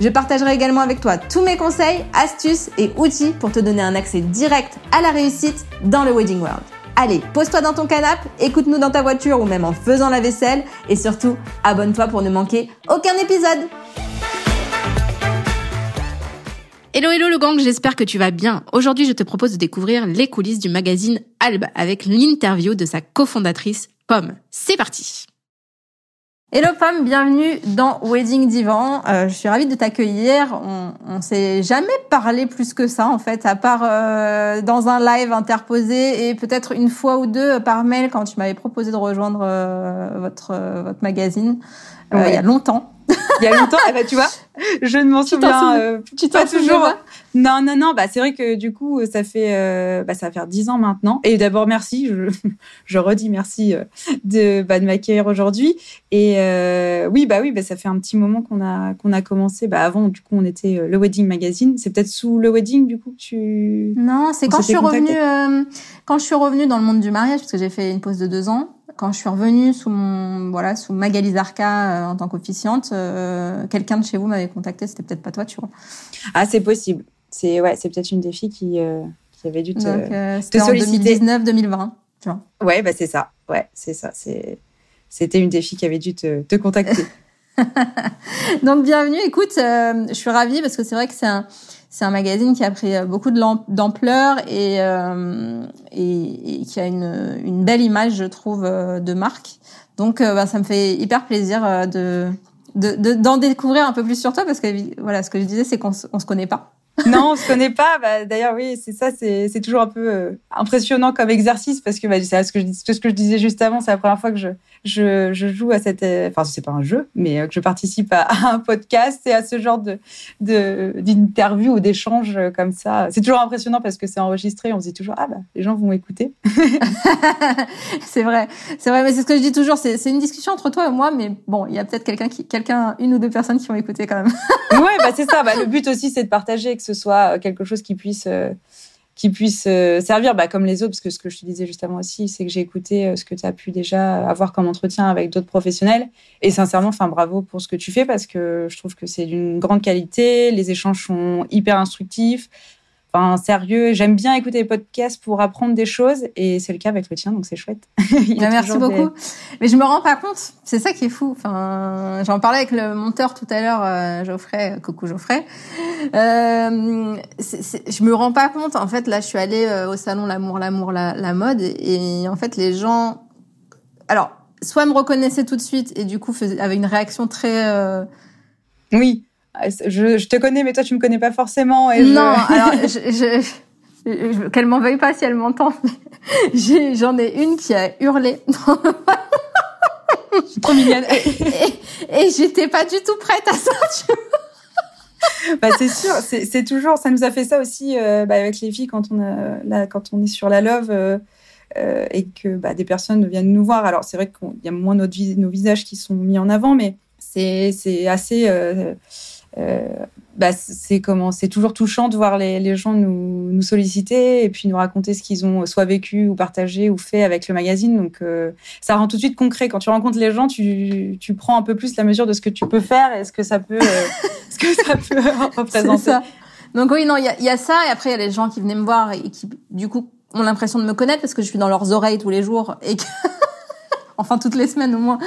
Je partagerai également avec toi tous mes conseils, astuces et outils pour te donner un accès direct à la réussite dans le Wedding World. Allez, pose-toi dans ton canapé, écoute-nous dans ta voiture ou même en faisant la vaisselle et surtout, abonne-toi pour ne manquer aucun épisode. Hello hello le gang, j'espère que tu vas bien. Aujourd'hui, je te propose de découvrir les coulisses du magazine Albe avec l'interview de sa cofondatrice Pomme. C'est parti. Hello Pomme, bienvenue dans Wedding Divan. Euh, je suis ravie de t'accueillir. On, on s'est jamais parlé plus que ça en fait, à part euh, dans un live interposé et peut-être une fois ou deux par mail quand tu m'avais proposé de rejoindre euh, votre votre magazine il y a longtemps. il y a longtemps, eh ben, tu vois, je ne m'en souviens euh, tu pas toujours. non, non, non. Bah c'est vrai que du coup, ça fait, euh, bah, ça va faire dix ans maintenant. Et d'abord, merci. Je, je redis merci euh, de, bah, de m'accueillir aujourd'hui. Et euh, oui, bah oui, bah ça fait un petit moment qu'on a qu'on a commencé. Bah avant, du coup, on était euh, le Wedding Magazine. C'est peut-être sous le Wedding, du coup, que tu. Non, c'est quand je suis revenue, quand je suis revenue dans le monde du mariage, parce que j'ai fait une pause de deux ans quand je suis revenue sous mon voilà sous Magali Zarka euh, en tant qu'officiante, euh, quelqu'un de chez vous m'avait contacté. C'était peut-être pas toi, tu vois. Ah, c'est possible. C'est ouais, c'est peut-être une des filles qui euh, qui avait dû te, Donc, te solliciter. 2019-2020, tu vois. Ouais, bah c'est ça. Ouais, c'est ça. C'est c'était une des filles qui avait dû te, te contacter. Donc bienvenue. Écoute, je suis ravie parce que c'est vrai que c'est un c'est un magazine qui a pris euh, beaucoup d'ampleur et, euh, et, et, qui a une, une, belle image, je trouve, euh, de marque. Donc, euh, bah, ça me fait hyper plaisir de d'en de, découvrir un peu plus sur toi parce que voilà, ce que je disais, c'est qu'on on se connaît pas. Non, on se connaît pas. Bah, D'ailleurs, oui, c'est ça, c'est toujours un peu impressionnant comme exercice parce que bah, c'est ce que je ce que je disais juste avant. C'est la première fois que je je, je joue à cette, enfin c'est pas un jeu, mais euh, que je participe à, un podcast et à ce genre de d'interview ou d'échange comme ça. C'est toujours impressionnant parce que c'est enregistré. On se dit toujours ah bah les gens vont écouter. c'est vrai, c'est vrai, mais c'est ce que je dis toujours. C'est une discussion entre toi et moi, mais bon, il y a peut-être quelqu'un qui, quelqu'un, une ou deux personnes qui vont écouter quand même. ouais, bah c'est ça. Bah, le but aussi c'est de partager, que ce soit quelque chose qui puisse euh, qui puisse euh, servir bah, comme les autres, parce que ce que je te disais juste avant aussi, c'est que j'ai écouté euh, ce que tu as pu déjà avoir comme entretien avec d'autres professionnels. Et sincèrement, enfin bravo pour ce que tu fais, parce que je trouve que c'est d'une grande qualité, les échanges sont hyper instructifs. Enfin, sérieux, j'aime bien écouter les podcasts pour apprendre des choses et c'est le cas avec le tien, donc c'est chouette. Bah, merci beaucoup. Mais je me rends pas compte, c'est ça qui est fou. Enfin, j'en parlais avec le monteur tout à l'heure, euh, Geoffrey, coucou Geoffrey. Euh, je me rends pas compte. En fait, là, je suis allée euh, au salon L'amour, l'amour, la, la mode et en fait, les gens, alors, soit me reconnaissaient tout de suite et du coup avaient une réaction très euh, oui je, je, te connais, mais toi, tu me connais pas forcément. Et non, alors, je, je, qu'elle m'en veuille pas si elle m'entend. J'en ai, une qui a hurlé. Trop mignonne. Et, et, j'étais pas du tout prête à ça, tu vois. bah c'est sûr, c'est toujours, ça nous a fait ça aussi euh, bah, avec les filles quand on a, là, quand on est sur la love euh, euh, et que bah, des personnes viennent nous voir. Alors c'est vrai qu'il y a moins notre, nos visages qui sont mis en avant, mais c'est assez bah, c'est comment c'est toujours touchant de voir les, les gens nous, nous, solliciter et puis nous raconter ce qu'ils ont soit vécu ou partagé ou fait avec le magazine. Donc euh, ça rend tout de suite concret. Quand tu rencontres les gens tu, tu prends un peu plus la mesure de ce que tu peux faire et ce que ça peut euh, ce que ça peut représenter ça. donc oui non il y a, y a, ça et après il y a les gens qui venaient me voir et qui du coup ont l'impression de me connaître parce que je suis dans leurs oreilles tous les jours et que enfin toutes les semaines au moins.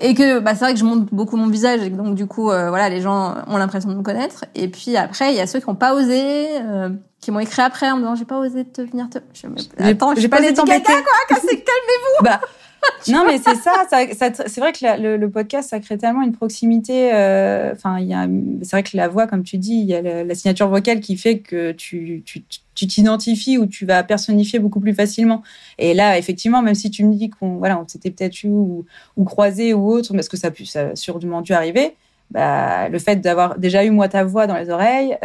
Et que bah, c'est vrai que je montre beaucoup mon visage, et donc du coup, euh, voilà, les gens ont l'impression de me connaître. Et puis après, il y a ceux qui n'ont pas osé, euh, qui m'ont écrit après en me disant j'ai pas osé te venir te. Je, attends, j'ai pas les quoi, calmez-vous. Bah, non, mais c'est ça. c'est vrai que le, podcast, ça crée tellement une proximité. Euh, enfin, c'est vrai que la voix, comme tu dis, il y a la, signature vocale qui fait que tu, t'identifies ou tu vas personnifier beaucoup plus facilement. Et là, effectivement, même si tu me dis qu'on, voilà, on s'était peut-être eu ou, croisé ou autre, parce que ça ça a sûrement dû arriver. bah, le fait d'avoir déjà eu moi ta voix dans les oreilles,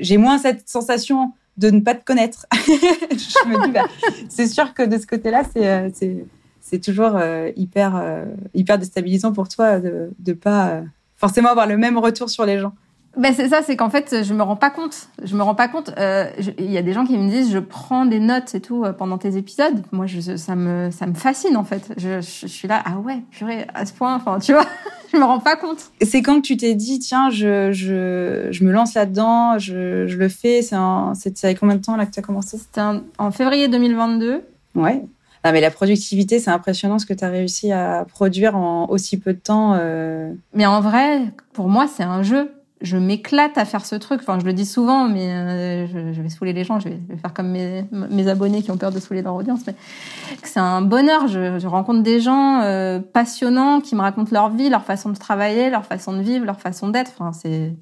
j'ai moins cette sensation de ne pas te connaître. je me dis, bah, c'est sûr que de ce côté-là, c'est c'est toujours hyper hyper déstabilisant pour toi de ne pas forcément avoir le même retour sur les gens. Ben c'est ça, c'est qu'en fait, je me rends pas compte. Je me rends pas compte. Euh, il y a des gens qui me disent, je prends des notes et tout euh, pendant tes épisodes. Moi, je, ça me, ça me fascine en fait. Je, je, suis là, ah ouais, purée, à ce point. Enfin, tu vois, je me rends pas compte. C'est quand que tu t'es dit, tiens, je, je, je me lance là-dedans, je, je le fais. C'est c'est avec combien de temps là que tu as commencé? C'était en février 2022. Ouais. Ah, mais la productivité, c'est impressionnant ce que tu as réussi à produire en aussi peu de temps. Euh... Mais en vrai, pour moi, c'est un jeu je m'éclate à faire ce truc. Enfin, je le dis souvent, mais euh, je, vais saouler les gens. Je vais, faire comme mes, mes, abonnés qui ont peur de saouler leur audience. Mais c'est un bonheur. Je, je rencontre des gens euh, passionnants qui me racontent leur vie, leur façon de travailler, leur façon de vivre, leur façon d'être. Enfin, c'est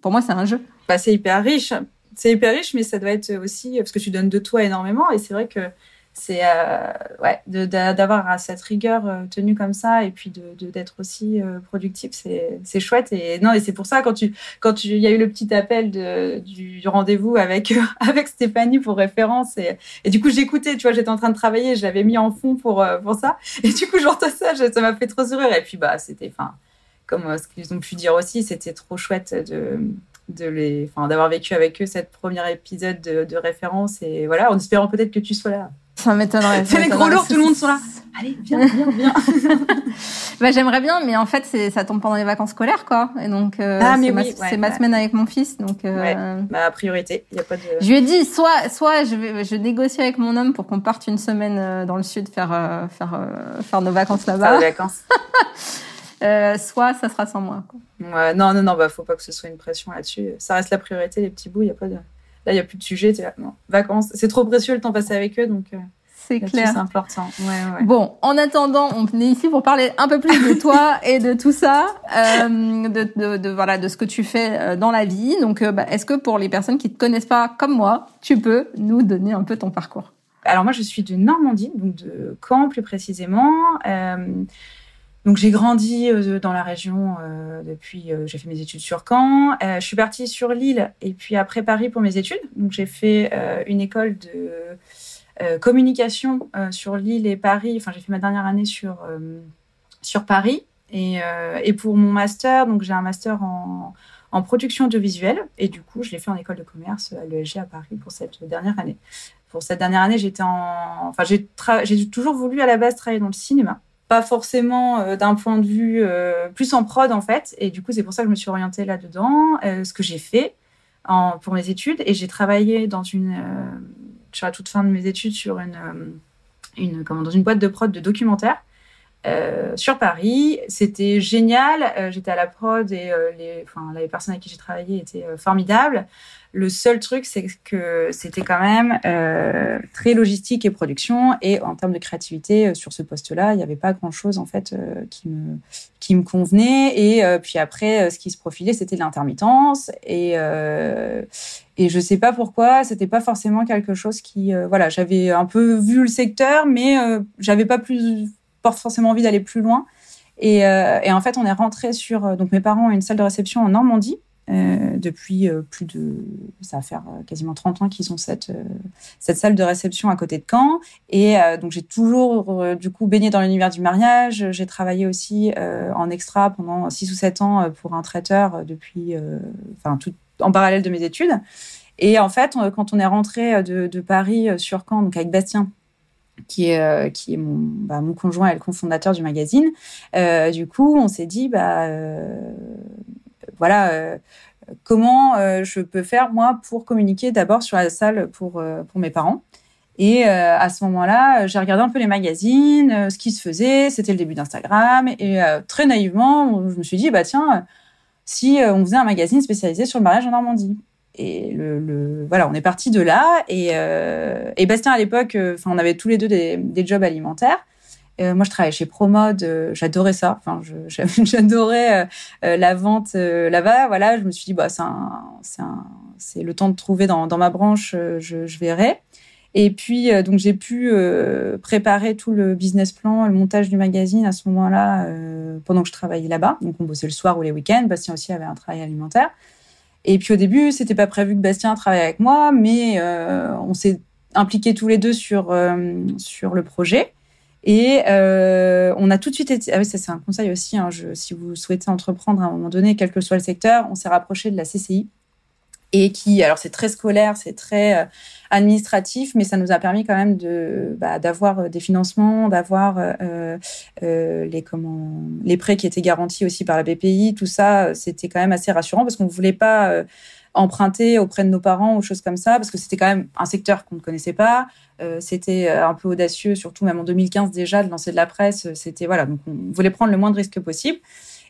pour moi, c'est un jeu. Bah, c'est hyper riche. C'est hyper riche, mais ça doit être aussi parce que tu donnes de toi énormément. Et c'est vrai que c'est euh, ouais d'avoir cette rigueur euh, tenue comme ça et puis de d'être aussi euh, productif c'est chouette et non et c'est pour ça quand tu quand il y a eu le petit appel du, rendez-vous avec avec Stéphanie pour référence et, et du coup j'écoutais tu vois j'étais en train de travailler je l'avais mis en fond pour pour ça et du coup j'entends ça ça m'a fait trop sourire et puis bah c'était enfin comme ce qu'ils ont pu dire aussi c'était trop chouette de de les enfin d'avoir vécu avec eux cette première épisode de, de référence et voilà en espérant peut-être que tu sois là ça m'étonnerait. C'est les gros lourds, tout le monde sont là. Allez, viens, viens, viens. bah, j'aimerais bien, mais en fait, ça tombe pendant les vacances scolaires, quoi. Et donc, euh, ah, c'est, ma, c'est ma semaine avec mon fils, donc. Euh, ouais. Ma priorité, il y a pas de. Je lui ai dit, soit, soit je vais, je négocie avec mon homme pour qu'on parte une semaine euh, dans le sud faire, euh, faire, faire nos vacances là-bas. Vacances. soit ça sera sans moi. Quoi. Ouais, non, non, non, bah, faut pas que ce soit une pression là-dessus. Ça reste la priorité, les petits bouts, il y a pas de. Là, il n'y a plus de sujet. Là, non. Vacances, c'est trop précieux le temps passé avec eux, donc. Euh, c'est clair. C'est important. Ouais, ouais. Bon, en attendant, on est ici pour parler un peu plus de toi et de tout ça, euh, de, de, de, voilà, de ce que tu fais euh, dans la vie. Donc, bah, est-ce que pour les personnes qui te connaissent pas comme moi, tu peux nous donner un peu ton parcours? Alors moi, je suis de Normandie, donc de Caen plus précisément. Euh, donc j'ai grandi euh, dans la région euh, depuis, euh, j'ai fait mes études sur Caen. je suis partie sur Lille et puis après Paris pour mes études. Donc j'ai fait une école de communication sur Lille et Paris. Enfin j'ai fait ma dernière année sur sur Paris et, et pour mon master, donc j'ai un master en, en production audiovisuelle et du coup je l'ai fait en école de commerce à l'ESG à Paris pour cette dernière année. Pour cette dernière année, j'étais en, enfin j'ai j'ai toujours voulu à la base travailler dans le cinéma pas forcément euh, d'un point de vue euh, plus en prod en fait. Et du coup, c'est pour ça que je me suis orientée là-dedans, euh, ce que j'ai fait pour mes études. Et j'ai travaillé dans une, sur la toute fin de mes études sur une, une comment, dans une boîte de prod de documentaires. sur Paris, c'était génial. J'étais à la prod et les, enfin, les personnes avec qui j'ai travaillé étaient formidables. Le seul truc, c'est que c'était quand même euh, très logistique et production. Et en termes de créativité, euh, sur ce poste-là, il n'y avait pas grand-chose en fait euh, qui me qui me convenait. Et puis après, ce qui se profilait, c'était l'intermittence. Et et je sais pas pourquoi, c'était pas forcément quelque chose qui voilà, j'avais un peu vu le secteur, mais j'avais pas plus forcément envie d'aller plus loin. Et, et, en fait, on est rentré sur donc mes parents une salle de réception en Normandie euh, depuis euh, plus de, ça va faire euh, quasiment 30 ans qu'ils ont cette, cette salle de réception à côté de Caen. Et donc j'ai toujours du coup baigné dans l'univers du mariage. J'ai travaillé aussi en extra pendant 6 ou 7 ans pour un traiteur depuis, enfin tout en parallèle de mes études. Et en fait, quand on est rentré de, de Paris sur Caen, donc avec Bastien, qui est, mon, bah, mon conjoint et le cofondateur du magazine. Euh, du coup, on s'est dit, bah, voilà, euh, comment euh, je peux faire moi pour communiquer d'abord sur la salle pour euh, pour mes parents. Et à ce moment-là, j'ai regardé un peu les magazines, ce qui se faisait. C'était le début d'Instagram. Et très naïvement, je me suis dit, bah tiens, si on faisait un magazine spécialisé sur le mariage en Normandie. Et le, voilà, on est parti de là. Et, et Bastien, à l'époque, enfin, on avait tous les deux des, jobs alimentaires. Euh, moi, je travaillais chez Promode, euh, j'adorais ça. Enfin, j'adorais euh, la vente là-bas. Voilà, je me suis dit, bah, c'est le temps de trouver dans, ma branche, je, je verrai. Et puis, euh, donc, j'ai pu euh, préparer tout le business plan, le montage du magazine à ce moment-là, euh, pendant que je travaillais là-bas. Donc, on bossait le soir ou les week-ends. Bastien aussi avait un travail alimentaire. Et puis, au début, c'était pas prévu que Bastien travaille avec moi, mais on s'est impliqués tous les deux sur, sur le projet. Et on a tout de suite été. Ah oui, ça, c'est un conseil aussi. Hein, si vous souhaitez entreprendre à un moment donné, quel que soit le secteur, on s'est rapproché de la CCI et qui, alors c'est très scolaire, c'est très euh, administratif, mais ça nous a permis quand même de bah, d'avoir euh, des financements, d'avoir euh, les comment les prêts qui étaient garantis aussi par la BPI, tout ça, c'était quand même assez rassurant parce qu'on voulait pas emprunter auprès de nos parents ou choses comme ça parce que c'était quand même un secteur qu'on ne connaissait pas. c'était un peu audacieux, surtout même en 2015 déjà de lancer de la presse. C'était voilà, donc on voulait prendre le moins de risques possible.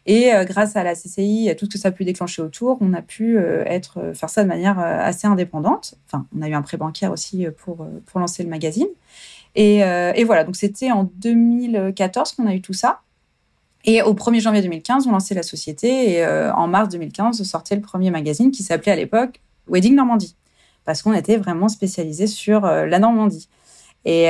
Et euh, grâce à la CCI, tout ce que ça a pu déclencher autour, on a pu euh, euh, faire ça de manière assez indépendante. Enfin, on a eu un prêt bancaire aussi pour, lancer le magazine. Et, et voilà, donc c'était en 2014 qu'on a eu tout ça. Et au 1er janvier 2015, on lançait la société et en mars 2015, sortait le premier magazine qui s'appelait à l'époque Wedding Normandie, parce qu'on était vraiment spécialisé sur la Normandie. Et,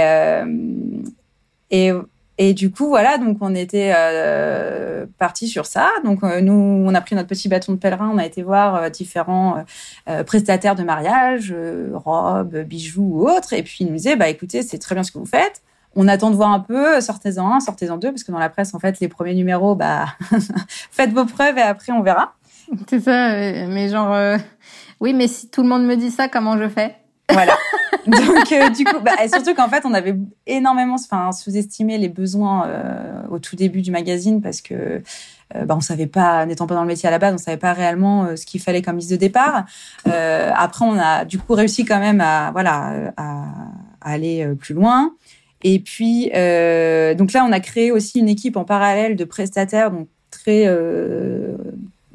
et et du coup, voilà, donc on était euh, parti sur ça. Donc euh, nous, on a pris notre petit bâton de pèlerin, on a été voir euh, différents euh, prestataires de mariage, robes, bijoux ou autres. Et puis ils nous disaient, bah écoutez, c'est très bien ce que vous faites. On attend de voir un peu, sortez-en un, sortez-en deux, parce que dans la presse, en fait, les premiers numéros, bah faites vos preuves et après on verra. C'est ça, mais genre, oui, mais si tout le monde me dit ça, comment je fais? Voilà. Donc, euh, du coup, bah, surtout qu'en fait, on avait énormément sous-estimé les besoins euh, au tout début du magazine parce que euh, bah, on savait pas, n'étant pas dans le métier à la base, on savait pas réellement ce qu'il fallait comme mise de départ. après, on a du coup réussi quand même à, voilà, à aller plus loin. Et puis, donc là, on a créé aussi une équipe en parallèle de prestataires, donc très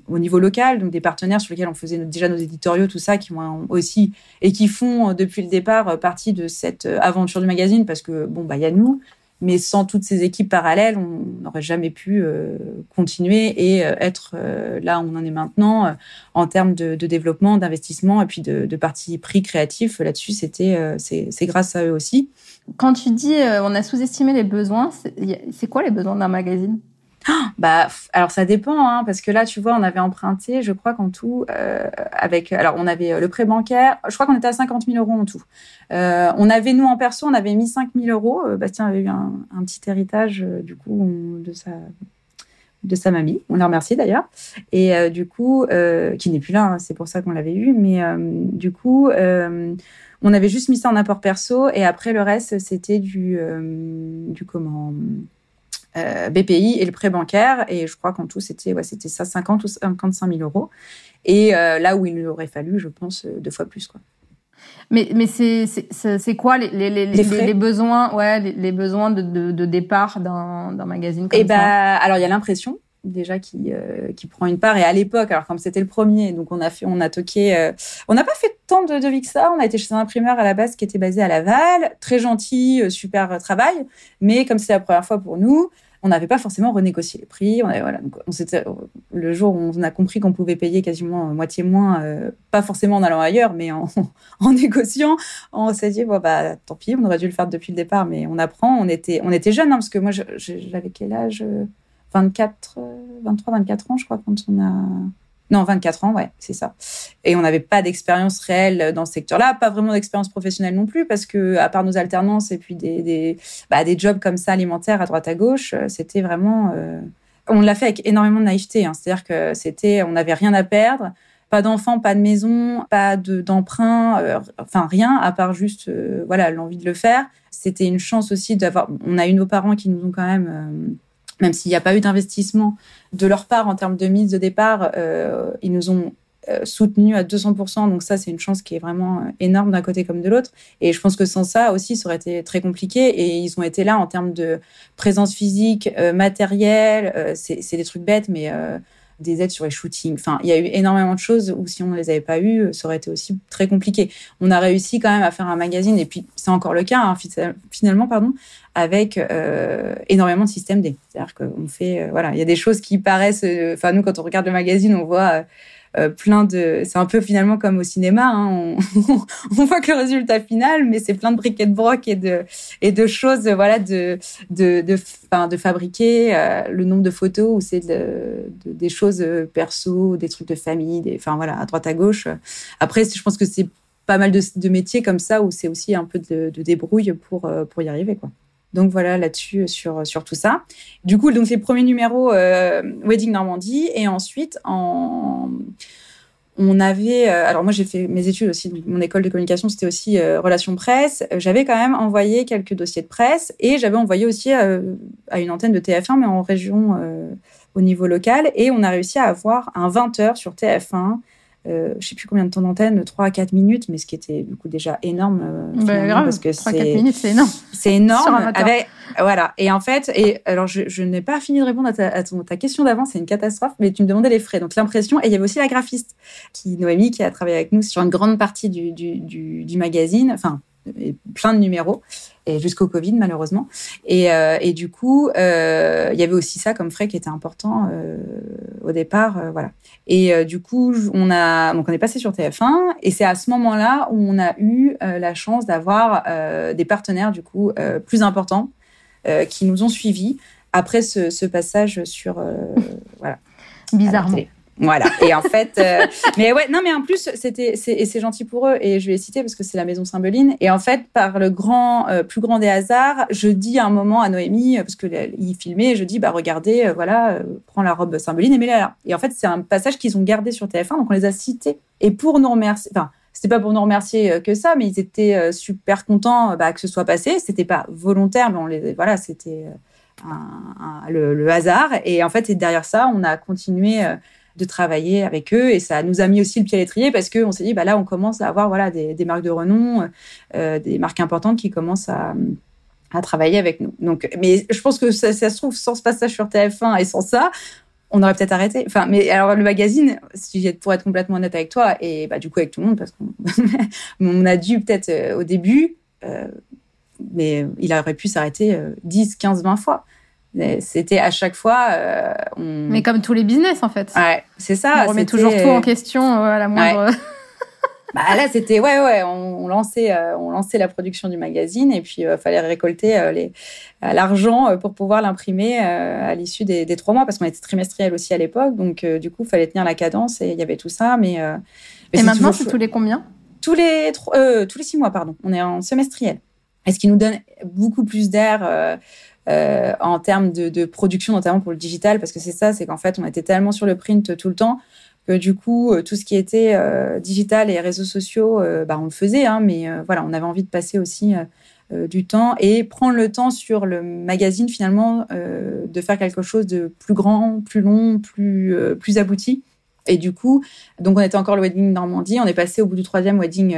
au niveau local, donc des partenaires sur lesquels on faisait déjà nos éditoriaux, tout ça, qui vont aussi et qui font euh, depuis le départ euh, partie de cette euh, aventure du magazine parce que bon bah il y a nous, mais sans toutes ces équipes parallèles, on n'aurait jamais pu continuer et être là où on en est maintenant en termes de, développement, d'investissement et puis de, de parti pris créatif. Là-dessus, c'était c'est grâce à eux aussi. Quand tu dis on a sous-estimé les besoins, c'est quoi les besoins d'un magazine? Bah, alors ça dépend, hein, parce que là, tu vois, on avait emprunté, je crois qu'en tout, euh, avec, alors on avait euh, le prêt bancaire, je crois qu'on était à 50 000 euros en tout. Euh, on avait, nous en perso, on avait mis 5 000 euros. Bastien avait eu un, un petit héritage, du coup, de sa, de sa mamie. On la remercie d'ailleurs. Et du coup, qui n'est plus là, hein, c'est pour ça qu'on l'avait eu, mais du coup, on avait juste mis ça en apport perso, et après le reste, c'était du, du comment euh, BPI et le prêt bancaire. Et je crois qu'en tout, c'était ouais, c'était ça, 50 ou 55 000 euros. Et euh, là où il aurait fallu, je pense, euh, deux fois plus. Quoi. Mais, mais c'est, c'est, quoi les, les, les, les, besoins, ouais, les, besoins de, de, de départ d'un, d'un magazine comme et eh ça? bah, Alors, il y a l'impression déjà qui qui prend une part et à l'époque alors comme c'était le premier donc on a fait on a toqué on n'a pas fait tant de devis que ça on a été chez un imprimeur à la base qui était basé à Laval très gentil super travail mais comme c'est la première fois pour nous on n'avait pas forcément renégocié les prix. On voilà, donc on le jour où on a compris qu'on pouvait payer quasiment moitié moins, euh, pas forcément en allant ailleurs, mais en, négociant, on s'est dit bah tant pis, on aurait dû le faire depuis le départ, mais on apprend. On était, on était jeunes hein, parce que moi j'avais quel âge 24, 23, 24 ans, je crois, quand on a non, 24 ans, ouais, c'est ça. Et on n'avait pas d'expérience réelle dans ce secteur-là, pas vraiment d'expérience professionnelle non plus, parce que à part nos alternances et puis des des, bah, des jobs comme ça alimentaires à droite à gauche, euh, c'était vraiment. Euh, on l'a fait avec énormément de naïveté. Hein. C'est-à-dire que c'était, on n'avait rien à perdre, pas d'enfants, pas de maison, pas de d'emprunt, euh, enfin rien à part juste voilà l'envie de le faire. C'était une chance aussi d'avoir. On a eu nos parents qui nous ont quand même même s'il n'y a pas eu d'investissement de leur part en termes de mise de départ, euh, ils nous ont euh, soutenus à 200%. Donc ça, c'est une chance qui est vraiment euh, énorme d'un côté comme de l'autre. Et je pense que sans ça aussi, ça aurait été très compliqué. Et ils ont été là en termes de présence physique, matériel. c'est des trucs bêtes, mais des aides sur les shootings. Enfin, il y a eu énormément de choses où si on ne les avait pas eues, ça aurait été aussi très compliqué. On a réussi quand même à faire un magazine, et puis c'est encore le cas, hein, finalement, pardon, avec euh, énormément de systèmes D. C'est-à-dire qu'on fait, euh, voilà, il y a des choses qui paraissent, euh, enfin, nous, quand on regarde le magazine, on voit euh, plein de. C'est un peu finalement comme au cinéma. Hein, on, on, voit que le résultat final, mais c'est plein de briquets broc et de et de choses, voilà, de de de, enfin, de fabriquer euh, le nombre de photos où c'est de, des choses perso, des trucs de famille, des, enfin voilà, à droite à gauche. Après, je pense que c'est pas mal de, de, métiers comme ça où c'est aussi un peu de, de débrouille pour pour y arriver, quoi. Donc voilà là-dessus euh, sur sur tout ça. Du coup, donc les premiers numéros euh, Wedding Normandie. Et ensuite en on avait euh, alors moi j'ai fait mes études aussi mon école de communication c'était aussi relations presse. J'avais quand même envoyé quelques dossiers de presse et j'avais envoyé aussi à une antenne de TF1 mais en région au niveau local. Et on a réussi à avoir un 20 heures sur TF1 euh, je sais plus combien de temps d'antenne, 3 à 4 minutes, mais ce qui était du coup déjà énorme. Euh, bah, grave, parce que 3 4 minutes, c'est énorme. C'est énorme. Avec, voilà. Et en fait, et alors je, je n'ai pas fini de répondre à ta, à ton, ta question d'avant, c'est une catastrophe, mais tu me demandais les frais. Donc l'impression, et il y avait aussi la graphiste, qui, Noémie, qui a travaillé avec nous sur une grande partie du, du, du, du magazine, enfin, plein de numéros et jusqu'au Covid malheureusement. Et, euh, et du coup, euh, il y avait aussi ça comme frais qui était important euh, au départ, voilà. Et du coup, on a donc on est passé sur TF1 et c'est à ce moment-là où on a eu la chance d'avoir des partenaires du coup plus importants qui nous ont suivis après ce, ce passage sur voilà. Bizarrement. Voilà. Et en fait, euh, mais ouais, non, mais en plus, c'était, et c'est gentil pour eux. Et je vais les citer parce que c'est la maison Symboline. Et en fait, par le grand, euh, plus grand des hasards, je dis à un moment à Noémie, parce que il filmait, je dis, bah regardez, euh, voilà, prends la robe Symboline et mets-la là. Et en fait, c'est un passage qu'ils ont gardé sur TF1, donc on les a cités. Et pour nous remercier, enfin, c'était pas pour nous remercier que ça, mais ils étaient super contents bah, que ce soit passé. C'était pas volontaire, mais on les, voilà, c'était le, le, hasard. Et en fait, et derrière ça, on a continué de travailler avec eux et ça nous a mis aussi le pied à l'étrier parce qu'on s'est dit bah là on commence à avoir voilà des, des marques de renom, euh, des marques importantes qui commencent à, à travailler avec nous. Donc, mais je pense que ça, se trouve sans ce passage sur TF1 et sans ça, on aurait peut-être arrêté. Enfin, mais alors le magazine, si pour être complètement honnête avec toi et bah du coup avec tout le monde parce qu'on on a dû peut-être euh, au début, euh, mais il aurait pu s'arrêter 10, 15, 20 fois. C'était à chaque fois. Euh, on... Mais comme tous les business en fait. Ouais, c'est ça. On remet toujours tout en question euh, à la moindre. Ouais. bah là, c'était ouais, ouais. On, on lançait, euh, on lançait la production du magazine et puis il fallait récolter les l'argent pour pouvoir l'imprimer à l'issue des, des, trois mois parce qu'on était trimestriel aussi à l'époque. Donc du coup, il fallait tenir la cadence et il y avait tout ça. Mais, mais et maintenant, c'est tous les combien? Tous les tous les six mois, pardon. On est en semestriel. Et ce qui nous donne beaucoup plus d'air euh, en termes de, production, notamment pour le digital, parce que c'est ça, c'est qu'en fait, on était tellement sur le print tout le temps que du coup, euh, tout ce qui était euh, digital et réseaux sociaux, bah, on le faisait, hein, mais voilà, on avait envie de passer aussi du temps et prendre le temps sur le magazine finalement de faire quelque chose de plus grand, plus long, plus plus abouti. Et du coup, donc on était encore le wedding Normandie, on est passé au bout du troisième wedding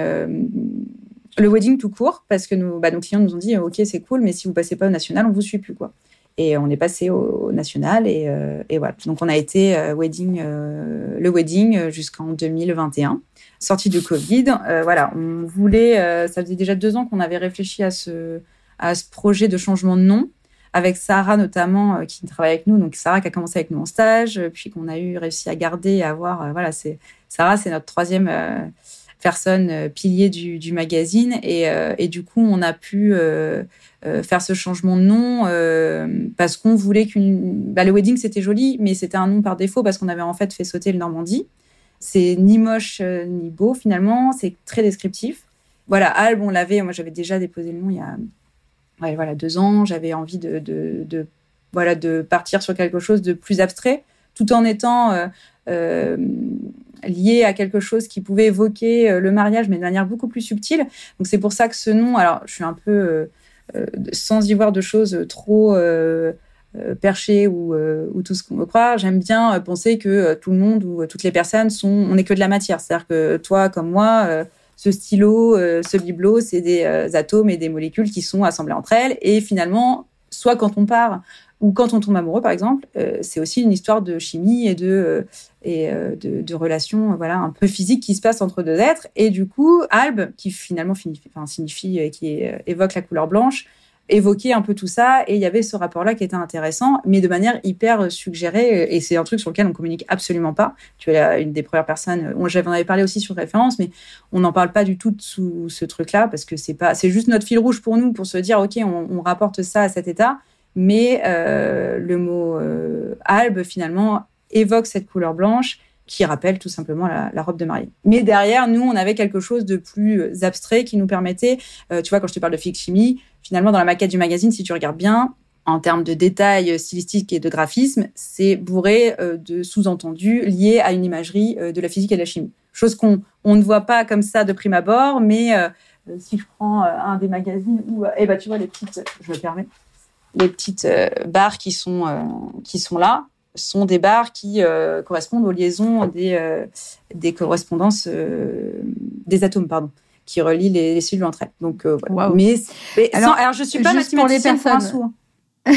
le wedding tout court, parce que bah, nos clients nous ont dit, OK, c'est cool, mais si vous passez pas au national, on vous suit plus, quoi. Et on est passé au, national et, euh, et, voilà. Donc on a été euh, wedding, euh, le wedding jusqu'en 2021, sortie du Covid. Voilà, on voulait, ça faisait déjà deux ans qu'on avait réfléchi à ce, à ce projet de changement de nom avec Sarah notamment qui travaille avec nous. Donc Sarah qui a commencé avec nous en stage, puis qu'on a eu réussi à garder et à avoir. voilà, c'est Sarah, c'est notre troisième personne euh, pilier du, magazine. Et, euh, et, du coup on a pu euh, faire ce changement de nom parce qu'on voulait qu'une bah, le wedding c'était joli mais c'était un nom par défaut parce qu'on avait en fait fait sauter le Normandie. C'est ni moche ni beau finalement. C'est très descriptif. Voilà Albe on l'avait. Moi j'avais déjà déposé le nom il y a voilà deux ans. J'avais envie de, voilà de partir sur quelque chose de plus abstrait tout en étant lié à quelque chose qui pouvait évoquer euh, le mariage, mais de manière beaucoup plus subtile. Donc c'est pour ça que ce nom, alors je suis un peu euh, euh sans y voir de choses trop perchées ou, ou, tout ce qu'on veut croire. J'aime bien penser que tout le monde ou toutes les personnes sont, on n'est que de la matière. C'est-à-dire que toi comme moi, ce stylo, ce bibelot, c'est des atomes et des molécules qui sont assemblés entre elles. Et finalement, soit quand on part ou quand on tombe amoureux, par exemple, euh, c'est aussi une histoire de chimie et de euh, et euh, de, relations, voilà, un peu physiques qui se passent entre deux êtres. Et du coup, albe, qui finalement signifie, signifie qui évoque la couleur blanche, évoquer un peu tout ça. Et il y avait ce rapport-là qui était intéressant, mais de manière hyper suggérée. Et c'est un truc sur lequel on communique absolument pas. Tu es une des premières personnes. J'en avais parlé aussi sur référence, mais on n'en parle pas du tout sous ce truc-là parce que c'est pas, c'est juste notre fil rouge pour nous pour se dire, ok, on, on rapporte ça à cet état. Mais euh, le mot euh, albe finalement évoque cette couleur blanche qui rappelle tout simplement la, robe de mariée. Mais derrière, nous, on avait quelque chose de plus abstrait qui nous permettait, euh, tu vois, quand je te parle de fixe chimie, finalement, dans la maquette du magazine, si tu regardes bien, en termes de détails stylistiques et de graphisme, c'est bourré de sous-entendus liés à une imagerie de la physique et de la chimie. Chose qu'on on ne voit pas comme ça de prime abord, mais si je prends un des magazines où, eh ben, tu vois les petites, je me permets, les petites barres qui sont qui sont là, sont des barres qui euh, correspondent aux liaisons des, euh, des correspondances euh, des atomes, pardon, qui relient les, cellules entre elles. Donc, mais, alors, alors, je suis pas mathématicienne pour les personnes...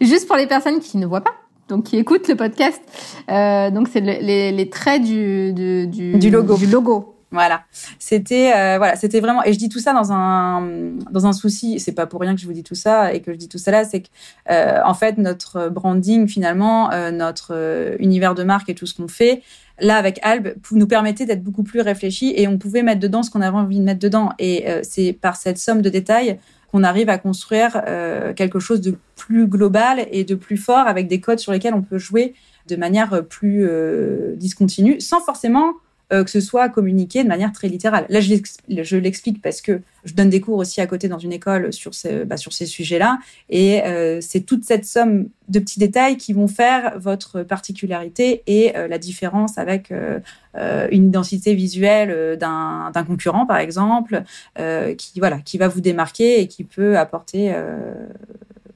juste pour les personnes qui ne voient pas, donc qui écoutent le podcast. donc, c'est les, les, traits du, du, du, logo. Du logo. Voilà, c'était euh, voilà, c'était vraiment et je dis tout ça dans un dans un souci, c'est pas pour rien que je vous dis tout ça et que je dis tout ça là, c'est que euh, en fait notre branding finalement, euh, notre univers de marque et tout ce qu'on fait là avec Alb nous permettait d'être beaucoup plus réfléchi et on pouvait mettre dedans ce qu'on avait envie de mettre dedans. Et c'est par cette somme de détails qu'on arrive à construire quelque chose de plus global et de plus fort avec des codes sur lesquels on peut jouer de manière plus discontinue sans forcément euh, que ce soit communiqué de manière très littérale. Là, je l'explique parce que je donne des cours aussi à côté dans une école sur, ce, bah, sur ces sujets-là. Et euh, c'est toute cette somme de petits détails qui vont faire votre particularité et euh, la différence avec une identité visuelle d'un concurrent, par exemple, qui, voilà, qui va vous démarquer et qui peut apporter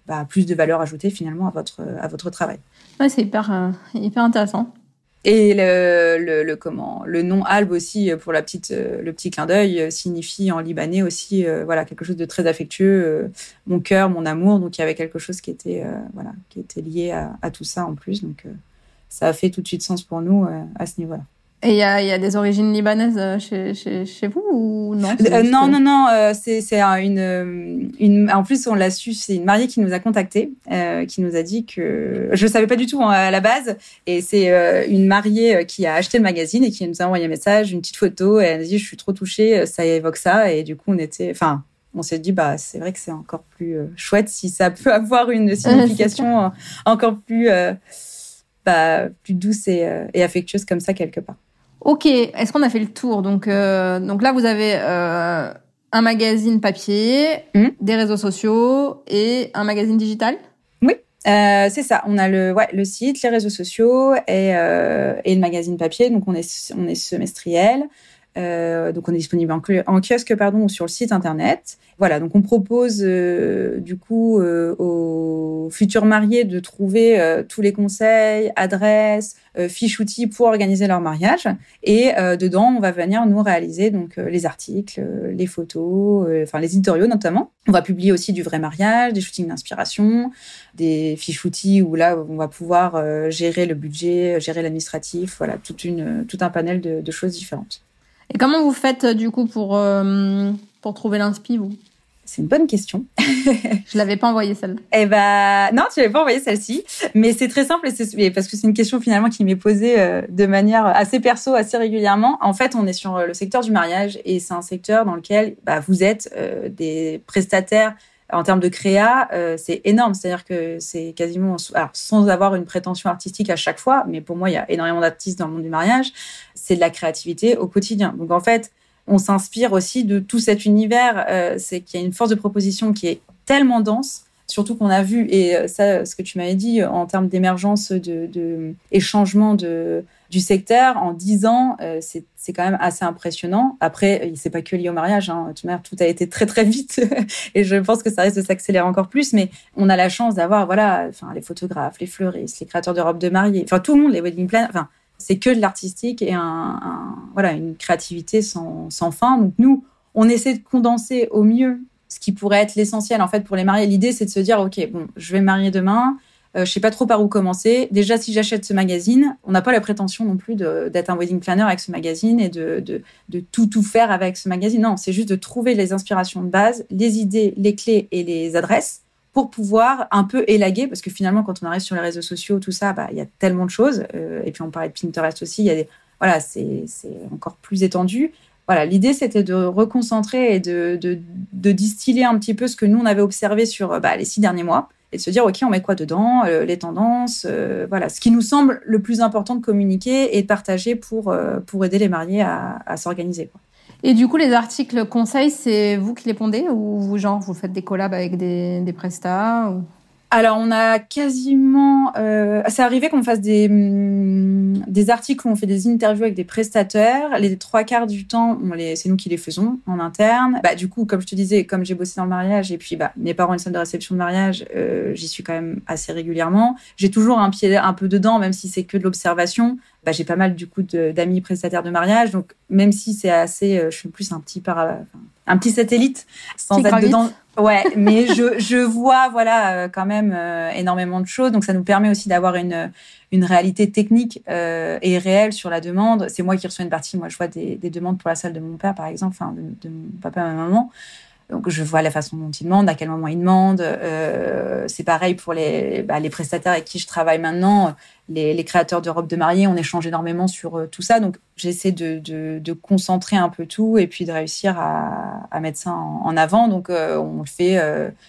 bah, plus de valeur ajoutée finalement à votre, à votre travail. Ouais, c'est hyper, hyper intéressant. Et le, le, le, comment le nom Alb aussi pour la petite euh, le petit clin d'œil euh, signifie en libanais aussi euh, voilà quelque chose de très affectueux mon cœur mon amour donc il y avait quelque chose qui était voilà qui était lié à, à, tout ça en plus donc ça a fait tout de suite sens pour nous à ce niveau-là. Et il y a, y a, des origines libanaises euh, chez, chez, chez vous ou non? Euh, Non, non, non. Euh, c'est une, une. En plus, on l'a su. C'est une mariée qui nous a contactés, euh, qui nous a dit que je ne savais pas du tout hein, à la base. Et c'est une mariée qui a acheté le magazine et qui nous a envoyé un message, une petite photo. Et elle a dit :« Je suis trop touchée. Ça évoque ça. Et du coup, on était. Enfin, on s'est dit bah c'est vrai que c'est encore plus chouette si ça peut avoir une signification encore plus bah, plus douce et, et affectueuse comme ça quelque part. Ok, est-ce qu'on a fait le tour? Donc, euh, donc là, vous avez euh, un magazine papier, hmm. des réseaux sociaux et un magazine digital? Oui, euh, c'est ça. On a le, ouais, le site, les réseaux sociaux et, et le magazine papier. Donc, on est, on est semestriel. Euh, donc on est disponible en, kiosque pardon ou sur le site internet. Voilà, donc on propose euh, du coup euh, aux futurs mariés de trouver tous les conseils, adresses, fiches outils pour organiser leur mariage et dedans on va venir nous réaliser donc les articles, les photos, enfin les éditoriaux notamment. On va publier aussi du vrai mariage, des shootings d'inspiration, des fiches outils où là on va pouvoir gérer le budget, gérer l'administratif, voilà tout un panel de choses différentes. Et comment vous faites euh, du coup pour, euh, pour trouver l'inspi, vous? C'est une bonne question. je l'avais pas envoyé celle-là. Eh ben non, tu l'avais pas envoyé celle-ci, mais c'est très simple et c'est parce que c'est une question finalement qui m'est posée euh, de manière assez perso, assez régulièrement. En fait, on est sur le secteur du mariage et c'est un secteur dans lequel bah, vous êtes des prestataires en termes de créa, euh, c'est énorme. C'est-à-dire que c'est quasiment, alors, sans avoir une prétention artistique à chaque fois, mais pour moi, il y a énormément d'artistes dans le monde du mariage, c'est de la créativité au quotidien. Donc en fait, on s'inspire aussi de tout cet univers. Euh, c'est qu'il y a une force de proposition qui est tellement dense surtout qu'on a vu, et euh, ça, ce que tu m'avais dit en termes d'émergence de, et changement de, du secteur en 10 ans, euh, c'est quand même assez impressionnant. Après, c'est pas que lié au mariage, hein. tout a été très très vite et je pense que ça risque de s'accélérer encore plus, mais on a la chance d'avoir voilà, enfin, les photographes, les fleuristes, les créateurs de robes de mariée, enfin tout le monde, les wedding planners, c'est que de l'artistique et un, voilà, une créativité sans, sans fin. Donc nous, on essaie de condenser au mieux ce qui pourrait être l'essentiel en fait pour les mariés. L'idée, c'est de se dire, ok, bon, je vais me marier demain. Euh, je sais pas trop par où commencer. Déjà, si j'achète ce magazine, on n'a pas la prétention non plus d'être un wedding planner avec ce magazine et de, de, tout tout faire avec ce magazine. Non, c'est juste de trouver les inspirations de base, les idées, les clés et les adresses pour pouvoir un peu élaguer, parce que finalement, quand on arrive sur les réseaux sociaux, tout ça, bah, il y a tellement de choses. Euh, et puis, on parlait de Pinterest aussi, y a des, voilà, c'est encore plus étendu. Voilà, l'idée, c'était de reconcentrer et de, de, de, distiller un petit peu ce que nous, on avait observé sur bah, les six derniers mois et de se dire, OK, on met quoi dedans, euh, les tendances, euh, voilà, ce qui nous semble le plus important de communiquer et de partager pour, pour aider les mariés à, s'organiser. Et du coup, les articles conseils, c'est vous qui les pondez ou vous, genre, vous faites des collabs avec des, des prestats. Alors, on a quasiment. Euh, c'est arrivé qu'on fasse des, hum, des articles où on fait des interviews avec des prestataires. Les trois quarts du temps, on les, c'est nous qui les faisons en interne. Bah, du coup, comme je te disais, comme j'ai bossé dans le mariage et puis bah, mes parents ont une salle de réception de mariage, euh, j'y suis quand même assez régulièrement. J'ai toujours un pied un peu dedans, même si c'est que de l'observation. Bah, j'ai pas mal du coup d'amis prestataires de mariage, donc même si c'est assez, euh, je suis plus un petit un petit satellite sans être dedans. Ouais, mais je, je vois voilà euh, quand même euh, énormément de choses, donc ça nous permet aussi d'avoir une une réalité technique euh, et réelle sur la demande. C'est moi qui reçois une partie, moi je vois des, des demandes pour la salle de mon père par exemple, enfin de, de mon papa et ma maman. Donc, je vois la façon dont ils demandent, à quel moment ils demandent. Euh, c'est pareil pour les, bah, les prestataires avec qui je travaille maintenant. Les, créateurs de robes de mariée, on échange énormément sur euh, tout ça. Donc, j'essaie de, concentrer un peu tout et puis de réussir à, mettre ça en, avant. Donc, euh, on le fait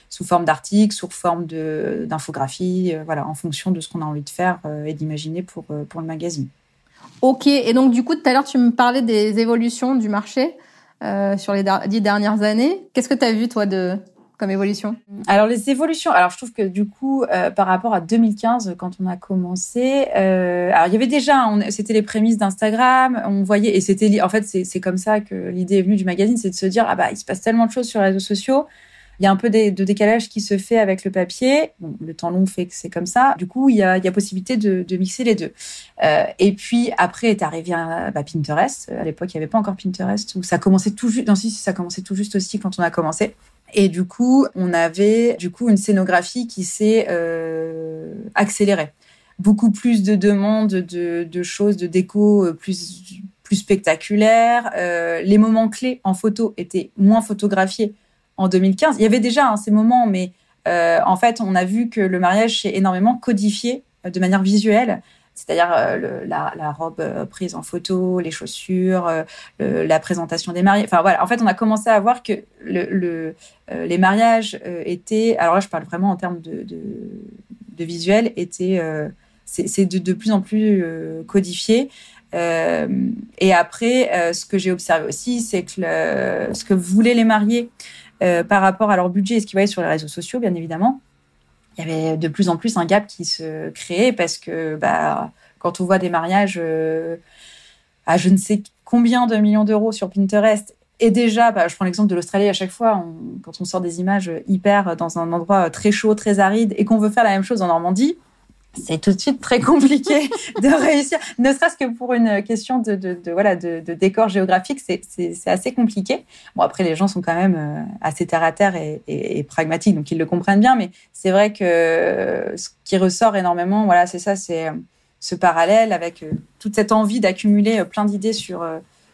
sous forme d'articles, sous forme d'infographie, euh, voilà, en fonction de ce qu'on a envie de faire et d'imaginer pour, pour le magazine. Ok. Et donc, du coup, tout à l'heure, tu me parlais des évolutions du marché. Euh, sur les dix dernières années. Qu'est-ce que tu as vu, toi, de comme évolution? Alors, les évolutions, alors je trouve que du coup, euh, par rapport à 2015, quand on a commencé, euh, alors il y avait déjà, c'était les prémices d'Instagram, on voyait, et c'était, en fait, c'est comme ça que l'idée est venue du magazine, c'est de se dire, ah bah, il se passe tellement de choses sur les réseaux sociaux, il y a un peu de, décalage qui se fait avec le papier. Le temps long fait que c'est comme ça. Du coup, il y a, possibilité de, mixer les deux. Euh, et puis après est arrivé un, bah, Pinterest. À l'époque, il n'y avait pas encore Pinterest où ça commençait tout juste. Si, ça commençait tout juste aussi quand on a commencé. Et du coup, on avait du coup une scénographie qui s'est euh, accélérée. Beaucoup plus de demandes de, choses, de déco euh, plus plus spectaculaires. Euh, les moments clés en photo étaient moins photographiés en 2015. Il y avait déjà hein, ces moments, mais euh, en fait, on a vu que le mariage s'est énormément codifié euh, de manière visuelle. C'est-à-dire euh, la, robe prise en photo, les chaussures, la présentation des mariés. Enfin voilà, en fait, on a commencé à voir que le, le les mariages étaient. Alors là, je parle vraiment en termes de, visuel, étaient. c'est de, plus en plus codifié. et après, ce que j'ai observé aussi, c'est que ce que voulaient les mariés euh, par rapport à leur budget et ce qu'ils voyaient sur les réseaux sociaux, bien évidemment. Il y avait de plus en plus un gap qui se créait parce que bah, quand on voit des mariages euh, à je ne sais combien de millions d'euros sur Pinterest, et déjà, bah, je prends l'exemple de l'Australie à chaque fois, quand on sort des images hyper dans un endroit très chaud, très aride, et qu'on veut faire la même chose en Normandie, c'est tout de suite très compliqué de réussir, ne serait-ce que pour une question de, de, de voilà de, de, décor géographique, c'est assez compliqué. Bon après les gens sont quand même euh, assez terre à terre et, et, et pragmatiques, donc ils le comprennent bien. Mais c'est vrai que ce qui ressort énormément, voilà, c'est ça, c'est euh, ce parallèle avec euh, toute cette envie d'accumuler plein d'idées sur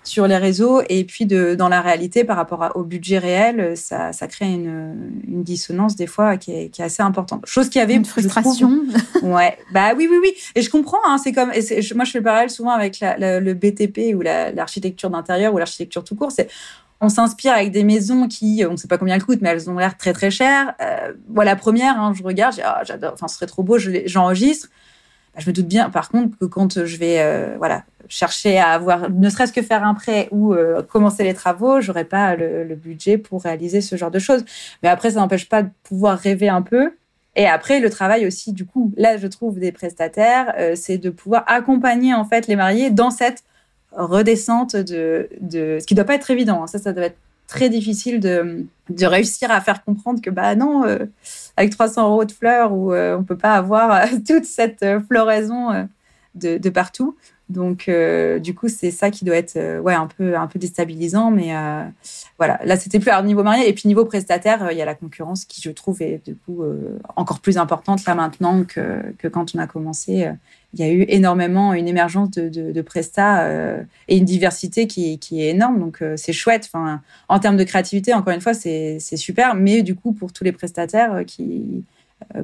sur les réseaux et puis de, dans la réalité par rapport au budget réel, ça, ça crée une, une, dissonance des fois qui est, qui est, assez importante. Chose qui avait une frustration. ouais, bah oui, oui, oui. Et je comprends. Hein, c'est comme, et moi je fais le parallèle souvent avec la, la, le BTP ou l'architecture d'intérieur ou l'architecture tout court. C'est on s'inspire avec des maisons qui, on ne sait pas combien elles coûtent, mais elles ont l'air très très chères. Euh, voilà, première, hein, je regarde, oh, j'adore, enfin, ce serait trop beau, j'enregistre. Je me doute bien, par contre, que quand je vais, euh, voilà, chercher à avoir, ne serait-ce que faire un prêt ou euh, commencer les travaux, j'aurais pas le, le, budget pour réaliser ce genre de choses. Mais après, ça n'empêche pas de pouvoir rêver un peu. Et après, le travail aussi, du coup, là, je trouve des prestataires, euh, c'est de pouvoir accompagner en fait les mariés dans cette redescente de, de ce qui doit pas être évident. Hein. Ça, ça doit être très difficile de, réussir à faire comprendre que bah non, euh, avec 300 euros de fleurs, ou euh, on peut pas avoir toute cette floraison de, de partout. Donc, euh, du coup, c'est ça qui doit être euh, ouais, un, peu, un peu déstabilisant. Mais euh, voilà, là, c'était plus à niveau marié. Et puis, niveau prestataire, il y a la concurrence qui, je trouve, est du coup encore plus importante là maintenant que, que quand on a commencé. Il y a eu énormément une émergence de, de, de prestats et une diversité qui, qui est énorme. Donc, c'est chouette. Enfin, en termes de créativité, encore une fois, c'est super. Mais du coup, pour tous les prestataires qui euh,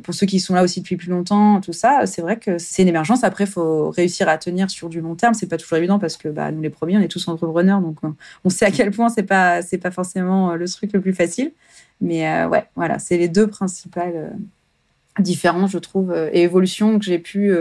pour ceux qui sont là aussi depuis plus longtemps, tout ça, c'est vrai que c'est une émergence. Après, il faut réussir à tenir sur du long terme. C'est pas toujours évident parce que bah, nous, les premiers, on est tous entrepreneurs, donc on sait à quel point c'est pas c'est pas forcément euh, le truc le plus facile. Mais euh, ouais, voilà, c'est les deux principales différences, je trouve, et évolutions que j'ai pu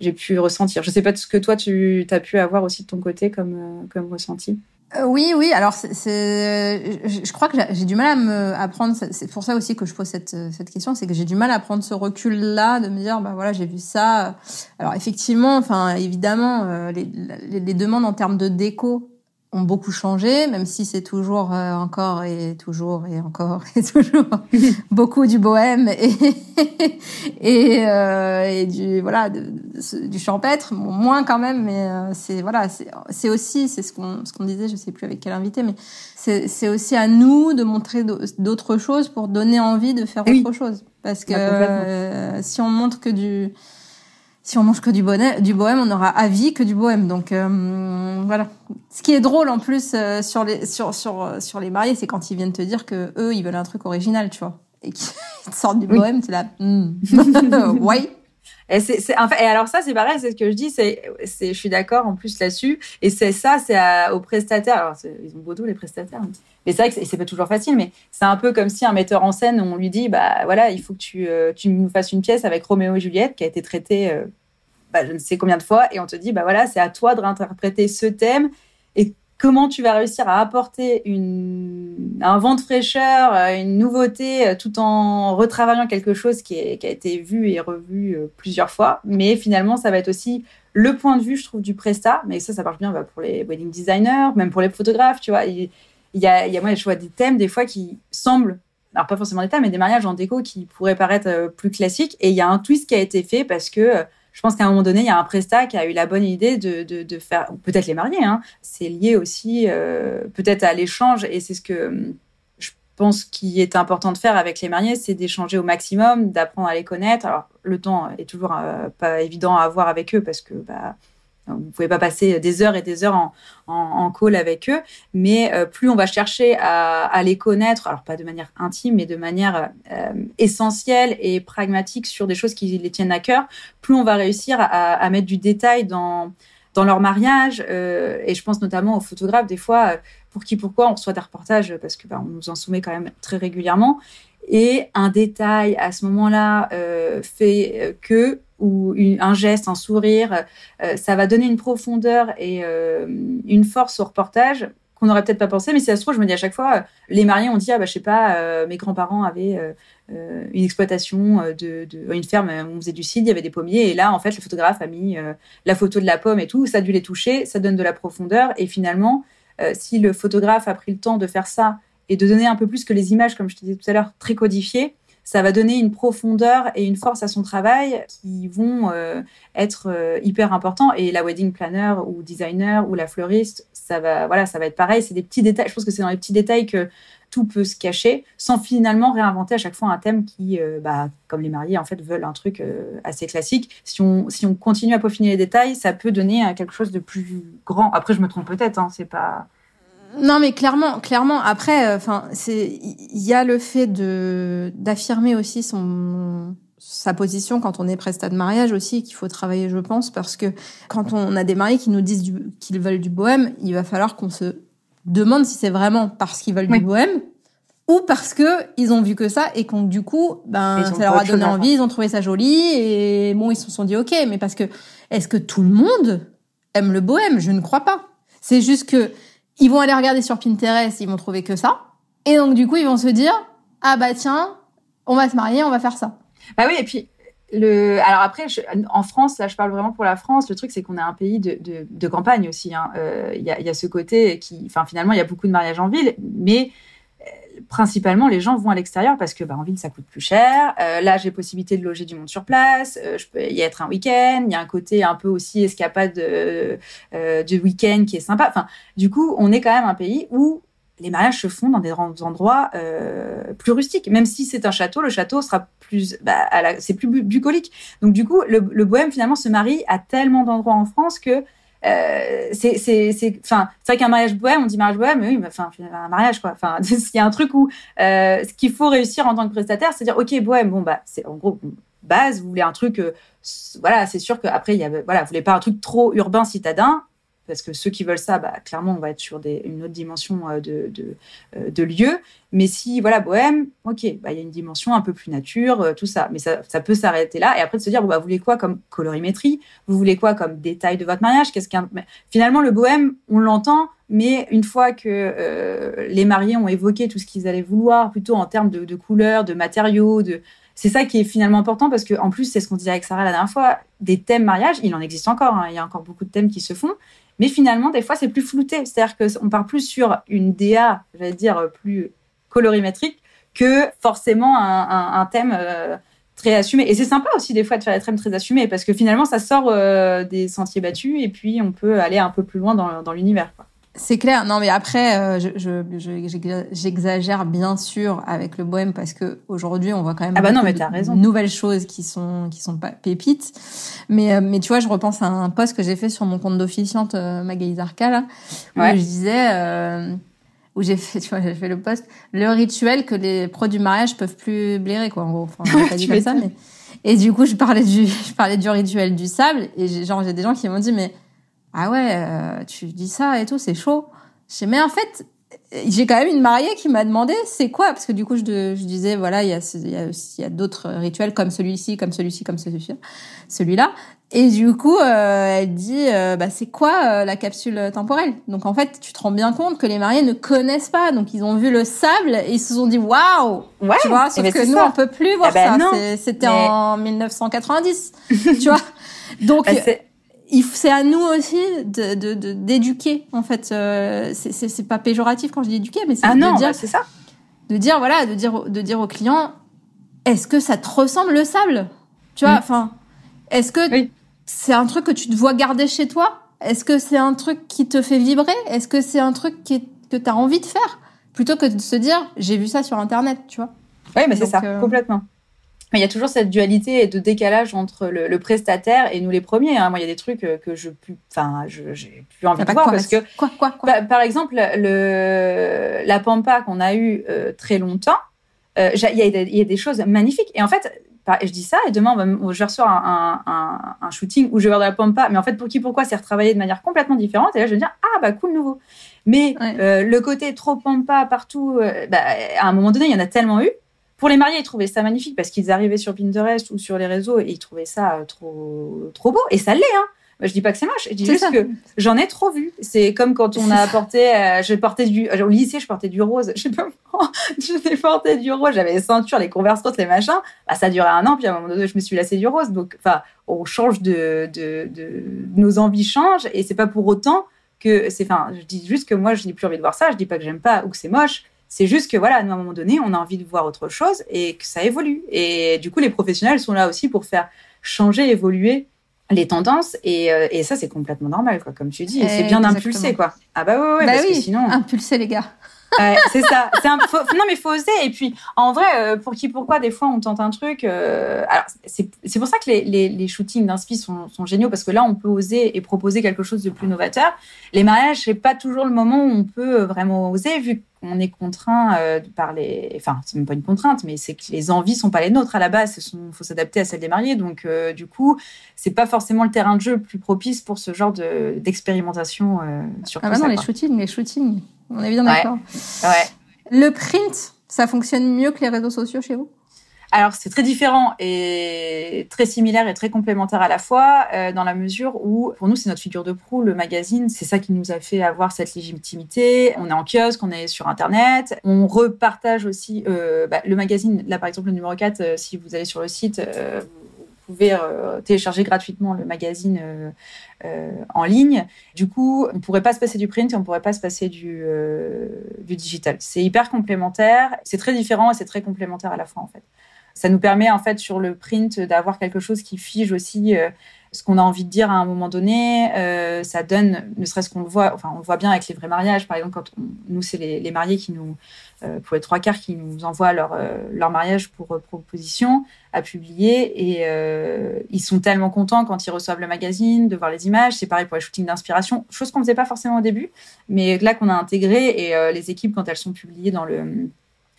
j'ai pu ressentir. Je sais pas ce que toi tu as pu avoir aussi de ton côté comme comme ressenti. Euh, oui, oui. Alors, je crois que j'ai du mal à me à prendre. C'est pour ça aussi que je pose cette, cette question, c'est que j'ai du mal à prendre ce recul-là, de me dire, bah voilà, j'ai vu ça. Alors, effectivement, enfin, évidemment, euh, les, les, demandes en termes de déco ont beaucoup changé, même si c'est toujours euh, encore et toujours et encore et toujours beaucoup du bohème et et, euh, et du voilà du champêtre, moins quand même, mais euh, c'est voilà c'est aussi c'est ce qu'on ce qu'on disait, je sais plus avec quel invité, mais c'est c'est aussi à nous de montrer d'autres choses pour donner envie de faire autre chose, parce que bah, si on montre que du si on mange que du, bonnet, du bohème, on aura avis que du bohème. Donc euh, voilà. Ce qui est drôle en plus euh, sur les sur sur euh, sur les mariés, c'est quand ils viennent te dire que eux ils veulent un truc original, tu vois, et qu'ils sortent du bohème, tu là. Hmm. ouais. Et, c'est, c'est, et alors ça, c'est pareil, c'est ce que je dis, c'est, c'est, je suis d'accord en plus là-dessus. Et c'est ça, c'est aux prestataires. Alors, ils ont beau dos, les prestataires. Mais c'est vrai que c'est, pas toujours facile, mais c'est un peu comme si un metteur en scène, on lui dit, bah voilà, il faut que tu, tu nous fasses une pièce avec Roméo et Juliette qui a été traitée bah, je ne sais combien de fois, et on te dit, bah voilà, c'est à toi de réinterpréter ce thème et comment tu vas réussir à apporter une, un vent de fraîcheur, euh, une nouveauté, euh, tout en retravaillant quelque chose qui, a été vu et revu euh, plusieurs fois. Mais finalement, ça va être aussi le point de vue, je trouve, du presta. Mais ça, ça marche bien bah, pour les wedding designers, même pour les photographes, tu vois. Il, y a, y a, moi, je vois des thèmes, des fois, qui semblent alors pas forcément des thèmes, mais des mariages en déco qui pourraient paraître plus classiques. Et il y a un twist qui a été fait parce que je pense qu'à un moment donné, il y a un prestat qui a eu la bonne idée de, de, faire, peut-être les mariés, hein, c'est lié aussi euh, peut-être à l'échange, et c'est ce que hum, je pense qui est important de faire avec les mariés, c'est d'échanger au maximum, d'apprendre à les connaître. Alors, le temps est toujours euh, pas évident à avoir avec eux parce que bah, vous pouvez pas passer des heures et des heures en, en, call avec eux, mais euh, plus on va chercher à, les connaître, alors pas de manière intime, mais de manière euh, essentielle et pragmatique sur des choses qui les tiennent à cœur, plus on va réussir à, à mettre du détail dans dans leur mariage. Euh, et je pense notamment aux photographes, des fois, pour qui, pourquoi, on reçoit des reportages parce que bah, on nous en soumet quand même très régulièrement. Et un détail à ce moment-là fait que ou un geste, un sourire, euh, ça va donner une profondeur et euh, une force au reportage qu'on n'aurait peut-être pas pensé. Mais si ça se trouve, je me dis à chaque fois, les mariés ont dit, ah bah je sais pas, euh, mes grands-parents avaient une exploitation une ferme, on faisait du cidre, il y avait des pommiers, et là en fait le photographe a mis la photo de la pomme et tout, ça a dû les toucher, ça donne de la profondeur, et finalement, si le photographe a pris le temps de faire ça et de donner un peu plus que les images, comme je te disais tout à l'heure, très codifiées, ça va donner une profondeur et une force à son travail qui vont euh, être euh, hyper importants. Et la wedding planner ou designer ou la fleuriste, ça va, voilà, ça va être pareil. C'est des petits détails. Je pense que c'est dans les petits détails que tout peut se cacher, sans finalement réinventer à chaque fois un thème qui, euh, bah, comme les mariés, en fait, veulent un truc assez classique. Si on, si on continue à peaufiner les détails, ça peut donner quelque chose de plus grand. Après, je me trompe peut-être, hein, c'est pas non, mais clairement, clairement. Après, euh, enfin, c'est il y a le fait de d'affirmer aussi son sa position quand on est prestat de mariage aussi qu'il faut travailler, je pense, parce que quand on a des mariés qui nous disent qu'ils veulent du bohème, il va falloir qu'on se demande si c'est vraiment parce qu'ils veulent du bohème ou parce que ils ont vu que ça et qu'on du coup ben ça leur a donné envie, ils ont trouvé ça joli et bon ils se sont dit ok, mais parce que est-ce que tout le monde aime le bohème? Je ne crois pas. C'est juste que ils vont aller regarder sur Pinterest, ils vont trouver que ça. Et donc, du coup, ils vont se dire, ah bah tiens, on va se marier, on va faire ça. Bah oui, et puis, le... alors après, en France, là, je parle vraiment pour la France. Le truc, c'est qu'on est un pays de, de, campagne aussi. Il hein. euh, y, a, y, a, ce côté qui, enfin, finalement, il y a beaucoup de mariages en ville, mais principalement, les gens vont à l'extérieur parce que bah, en ville, ça coûte plus cher. Euh, là, j'ai possibilité de loger du monde sur place. Euh, je peux y être un week-end. Il y a un côté un peu aussi escapade de, euh, de week-end qui est sympa. Enfin, du coup, on est quand même un pays où les mariages se font dans des endroits plus rustiques. Même si c'est un château, le château sera plus, bah, c'est plus bucolique. Donc du coup, le, le, bohème finalement se marie à tellement d'endroits en France que euh, c'est c'est c'est enfin c'est vrai qu'un mariage bohème on dit mariage bohème mais oui mais enfin un mariage quoi. Enfin il y a un truc où euh, ce qu'il faut réussir en tant que prestataire c'est dire ok bohème bon bah c'est en gros base vous voulez un truc euh, voilà c'est sûr qu'après il y a voilà vous voulez pas un truc trop urbain citadin parce que ceux qui veulent ça, bah, clairement, on va être sur une autre dimension euh, de, euh, de, lieu. Mais si, voilà, bohème, ok, bah, il y a une dimension un peu plus nature, euh, tout ça. Mais ça, ça peut s'arrêter là. Et après, de se dire, bah, vous voulez quoi comme colorimétrie? Vous voulez quoi comme détail de votre mariage? Qu'est-ce qu'un... Finalement, le bohème, on l'entend, mais une fois que les mariés ont évoqué tout ce qu'ils allaient vouloir, plutôt en termes de, de couleurs, de matériaux, de, c'est ça qui est finalement important parce que en plus c'est ce qu'on disait avec Sarah la dernière fois des thèmes mariage il en existe encore hein. il y a encore beaucoup de thèmes qui se font mais finalement, des fois, c'est plus flouté. C'est-à-dire qu'on part plus sur une DA, j'allais dire, plus colorimétrique que forcément un, thème euh, très assumé. Et c'est sympa aussi des fois de faire des thèmes très assumés parce que finalement, ça sort euh, des sentiers battus et puis on peut aller un peu plus loin dans l'univers. C'est clair. Non, mais après, euh, je, j'exagère bien sûr avec le bohème parce que aujourd'hui, on voit quand même ah bah non, mais as raison. nouvelles choses qui sont qui sont pas pépites. Mais euh, mais tu vois, je repense à un post que j'ai fait sur mon compte d'officiante euh, Magali Zarka là, où je disais euh, où j'ai fait, tu vois, j'ai fait le post, le rituel que les pros du mariage peuvent plus blairer quoi. En gros, enfin, pas dit comme ça, mais et du coup, je parlais du je parlais du rituel du sable et genre j'ai des gens qui m'ont dit mais ah ouais, euh, tu dis ça et tout, c'est chaud. Je sais, mais en fait, j'ai quand même une mariée qui m'a demandé c'est quoi? Parce que du coup je, je disais voilà il y a il y a, il y a d'autres rituels comme celui-ci comme celui-ci comme celui-ci celui-là. Et du coup euh, elle dit euh, bah c'est quoi la capsule temporelle? Donc en fait tu te rends bien compte que les mariés ne connaissent pas. Donc ils ont vu le sable et ils se sont dit waouh! Ouais, tu vois sauf que nous on peut plus voir ah bah ça. c'était en 1990 tu vois. Donc bah, c'est à nous aussi de d'éduquer en fait euh, c'est pas péjoratif quand je dis éduquer mais c'est ah de dire bah, c'est ça. de dire voilà de dire de dire au client est-ce que ça te ressemble le sable? Tu vois mm. enfin est-ce que c'est un truc que tu te vois garder chez toi? Est-ce que c'est un truc qui te fait vibrer? Est-ce que c'est un truc qui que tu as envie de faire? Plutôt que de se dire j'ai vu ça sur internet tu vois. Oui mais c'est ça euh, complètement il y a toujours cette dualité et de décalage entre le, prestataire et nous les premiers. Hein. Moi, il y a des trucs euh, que je plus, enfin, j'ai plus envie de voir parce que, quoi, quoi, quoi? bah, par exemple, le la pampa qu'on a eu euh, très longtemps, euh, il y, y, a des choses magnifiques. Et en fait, je dis ça et demain, je reçois un, un, un, shooting où je vais voir de la pampa, mais en fait, pour qui, pourquoi, c'est retravaillé de manière complètement différente? Et là, je vais me dire, ah bah cool, nouveau. Mais le côté trop pampa partout, bah, à un moment donné, il y en a tellement eu pour les mariés, ils trouvaient ça magnifique parce qu'ils arrivaient sur Pinterest ou sur les réseaux et ils trouvaient ça euh, trop, trop beau. Et ça l'est, hein. Je dis pas que c'est moche, je dis juste que j'en ai trop vu. C'est comme quand on a apporté, euh, je portais du, au lycée, je portais du rose. Je sais pas, je porté du rose. J'avais les ceintures, les converse les machins. Bah, ça durait un an, puis à un moment donné, je me suis lassée du rose. Donc, enfin, on change de, de, de, nos envies changent et c'est pas pour autant que c'est, enfin, je dis juste que moi, je n'ai plus envie de voir ça. Je dis pas que j'aime pas ou que c'est moche. C'est juste que voilà, à un moment donné, on a envie de voir autre chose et que ça évolue. Et du coup, les professionnels sont là aussi pour faire changer, évoluer les tendances. Et, euh, et ça c'est complètement normal quoi comme tu dis. Et c'est bien d'impulser quoi. Ah bah ouais, ouais bah parce oui, que sinon impulser les gars c'est ça. C'est un, non, mais faut oser. Et puis, en vrai, euh, pour qui, pourquoi, des fois, on tente un truc. Euh, alors, c'est pour ça que les, les, les shootings d'inspi sont, sont, géniaux parce que là, on peut oser et proposer quelque chose de plus novateur. Les mariages, c'est pas toujours le moment où on peut vraiment oser, vu qu'on est contraint euh, par les. Enfin, c'est même pas une contrainte, mais c'est que les envies sont pas les nôtres à la base. Il faut s'adapter à celles des mariés. Donc, du coup, c'est pas forcément le terrain de jeu le plus propice pour ce genre d'expérimentation sur ah bah non, les shootings, les shootings. On est bien d'accord. Ouais. Le print, ça fonctionne mieux que les réseaux sociaux chez vous? Alors c'est très différent et très similaire et très complémentaire à la fois euh, dans la mesure où pour nous c'est notre figure de proue le magazine. C'est ça qui nous a fait avoir cette légitimité. On est en kiosque on est sur internet. On repartage aussi euh, bah, le magazine. Là par exemple le numéro 4 euh, si vous allez sur le site pouvait télécharger gratuitement le magazine en ligne. Du coup, on pourrait pas se passer du print et on pourrait pas se passer du, du digital. C'est hyper complémentaire, c'est très différent et c'est très complémentaire à la fois en fait. Ça nous permet en fait sur le print d'avoir quelque chose qui fige aussi ce qu'on a envie de dire à un moment donné. Euh, ça donne, ne serait-ce qu'on le voit, enfin on le voit bien avec les vrais mariages, par exemple quand nous c'est les, mariés qui nous, euh, pour les trois quarts, qui nous envoient leur, euh, leur mariage pour euh, proposition à publier et ils sont tellement contents quand ils reçoivent le magazine de voir les images. C'est pareil pour les shootings d'inspiration, chose qu'on faisait pas forcément au début, mais là qu'on a intégré et les équipes quand elles sont publiées dans le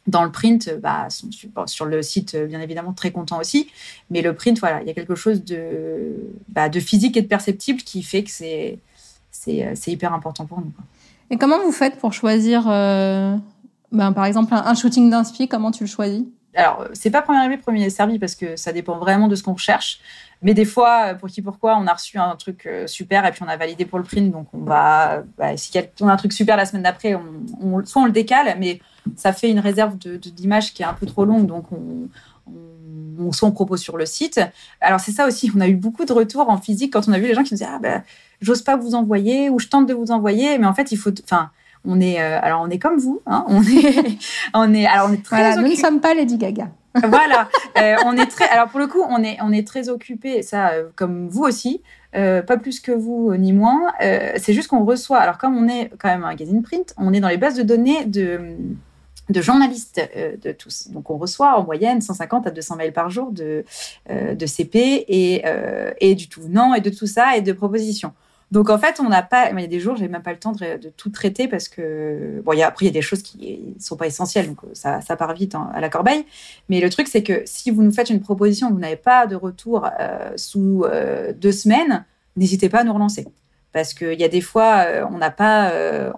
dans le print, bah, sont sur le site, bien évidemment, très content aussi. Mais le print, voilà, il y a quelque chose de, bah, de physique et de perceptible qui fait que c'est, c'est, hyper important pour nous. Et comment vous faites pour choisir, euh, ben, par exemple, un, shooting d'inspi Comment tu le choisis? Alors, c'est pas premier arrivé, premier servi parce que ça dépend vraiment de ce qu'on recherche. Mais des fois, pour qui pourquoi, on a reçu un truc euh, super et puis on a validé pour le print. Donc, on va, bah, si on a un truc super la semaine d'après, on, soit on le décale, mais ça fait une réserve d'images qui est un peu trop longue, donc on, soit on propose sur le site. Alors c'est ça aussi, on a eu beaucoup de retours en physique quand on a vu les gens qui nous disaient ah ben j'ose pas vous envoyer ou je tente de vous envoyer, mais en fait il faut, on est euh, alors on est comme vous, hein, on est on est alors on est très nous ne sommes pas Lady Gaga. voilà, euh, on est très alors pour le coup on est on est très occupé ça euh, comme vous aussi. pas plus que vous ni moins. c'est juste qu'on reçoit. Alors comme on est quand même un magazine print, on est dans les bases de données de de journalistes de tous. Donc on reçoit en moyenne 150 à 200 mails par jour de, de CP et, et du tout venant et de tout ça et de propositions. Donc en fait, on n'a pas. Il y a des jours, j'ai même pas le temps de, tout traiter parce que bon, y a, après il y a des choses qui sont pas essentielles, donc ça, ça part vite hein, à la corbeille. Mais le truc, c'est que si vous nous faites une proposition, vous n'avez pas de retour sous deux semaines, n'hésitez pas à nous relancer parce qu'il y a des fois euh, on n'a pas euh,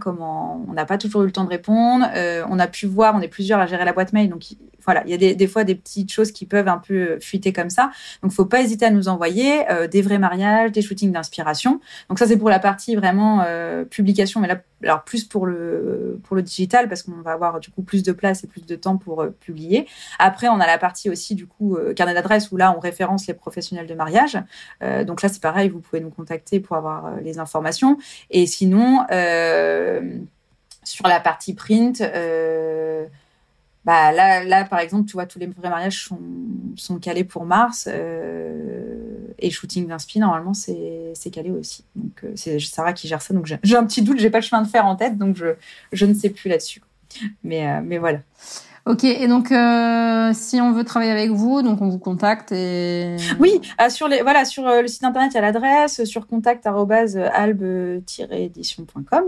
comment on n'a pas toujours eu le temps de répondre euh, on a pu voir on est plusieurs à gérer la boîte mail donc voilà il y a des, fois des petites choses qui peuvent un peu fuiter comme ça. Donc faut pas hésiter à nous envoyer des vrais mariages des shootings d'inspiration. Donc ça c'est pour la partie vraiment publication mais là alors plus pour le pour le digital parce qu'on va avoir du coup plus de place et plus de temps pour publier. Après on a la partie aussi du coup carnet d'adresse où là on référence les professionnels de mariage. Donc là c'est pareil vous pouvez nous contacter pour avoir euh, les informations. Et sinon, euh, sur la partie print, euh, bah là, par exemple, tu vois, tous les vrais mariages sont, calés pour mars. et shooting d'inspi, normalement, c'est calé aussi. Donc, c'est Sarah qui gère ça. J'ai un petit doute, j'ai pas le chemin de faire en tête. Donc, je, je ne sais plus là-dessus. Mais, mais voilà. Ok, et donc euh, si on veut travailler avec vous, donc on vous contacte et oui, euh, sur les voilà sur euh, le site internet il y a l'adresse sur contact@albe-édition.com.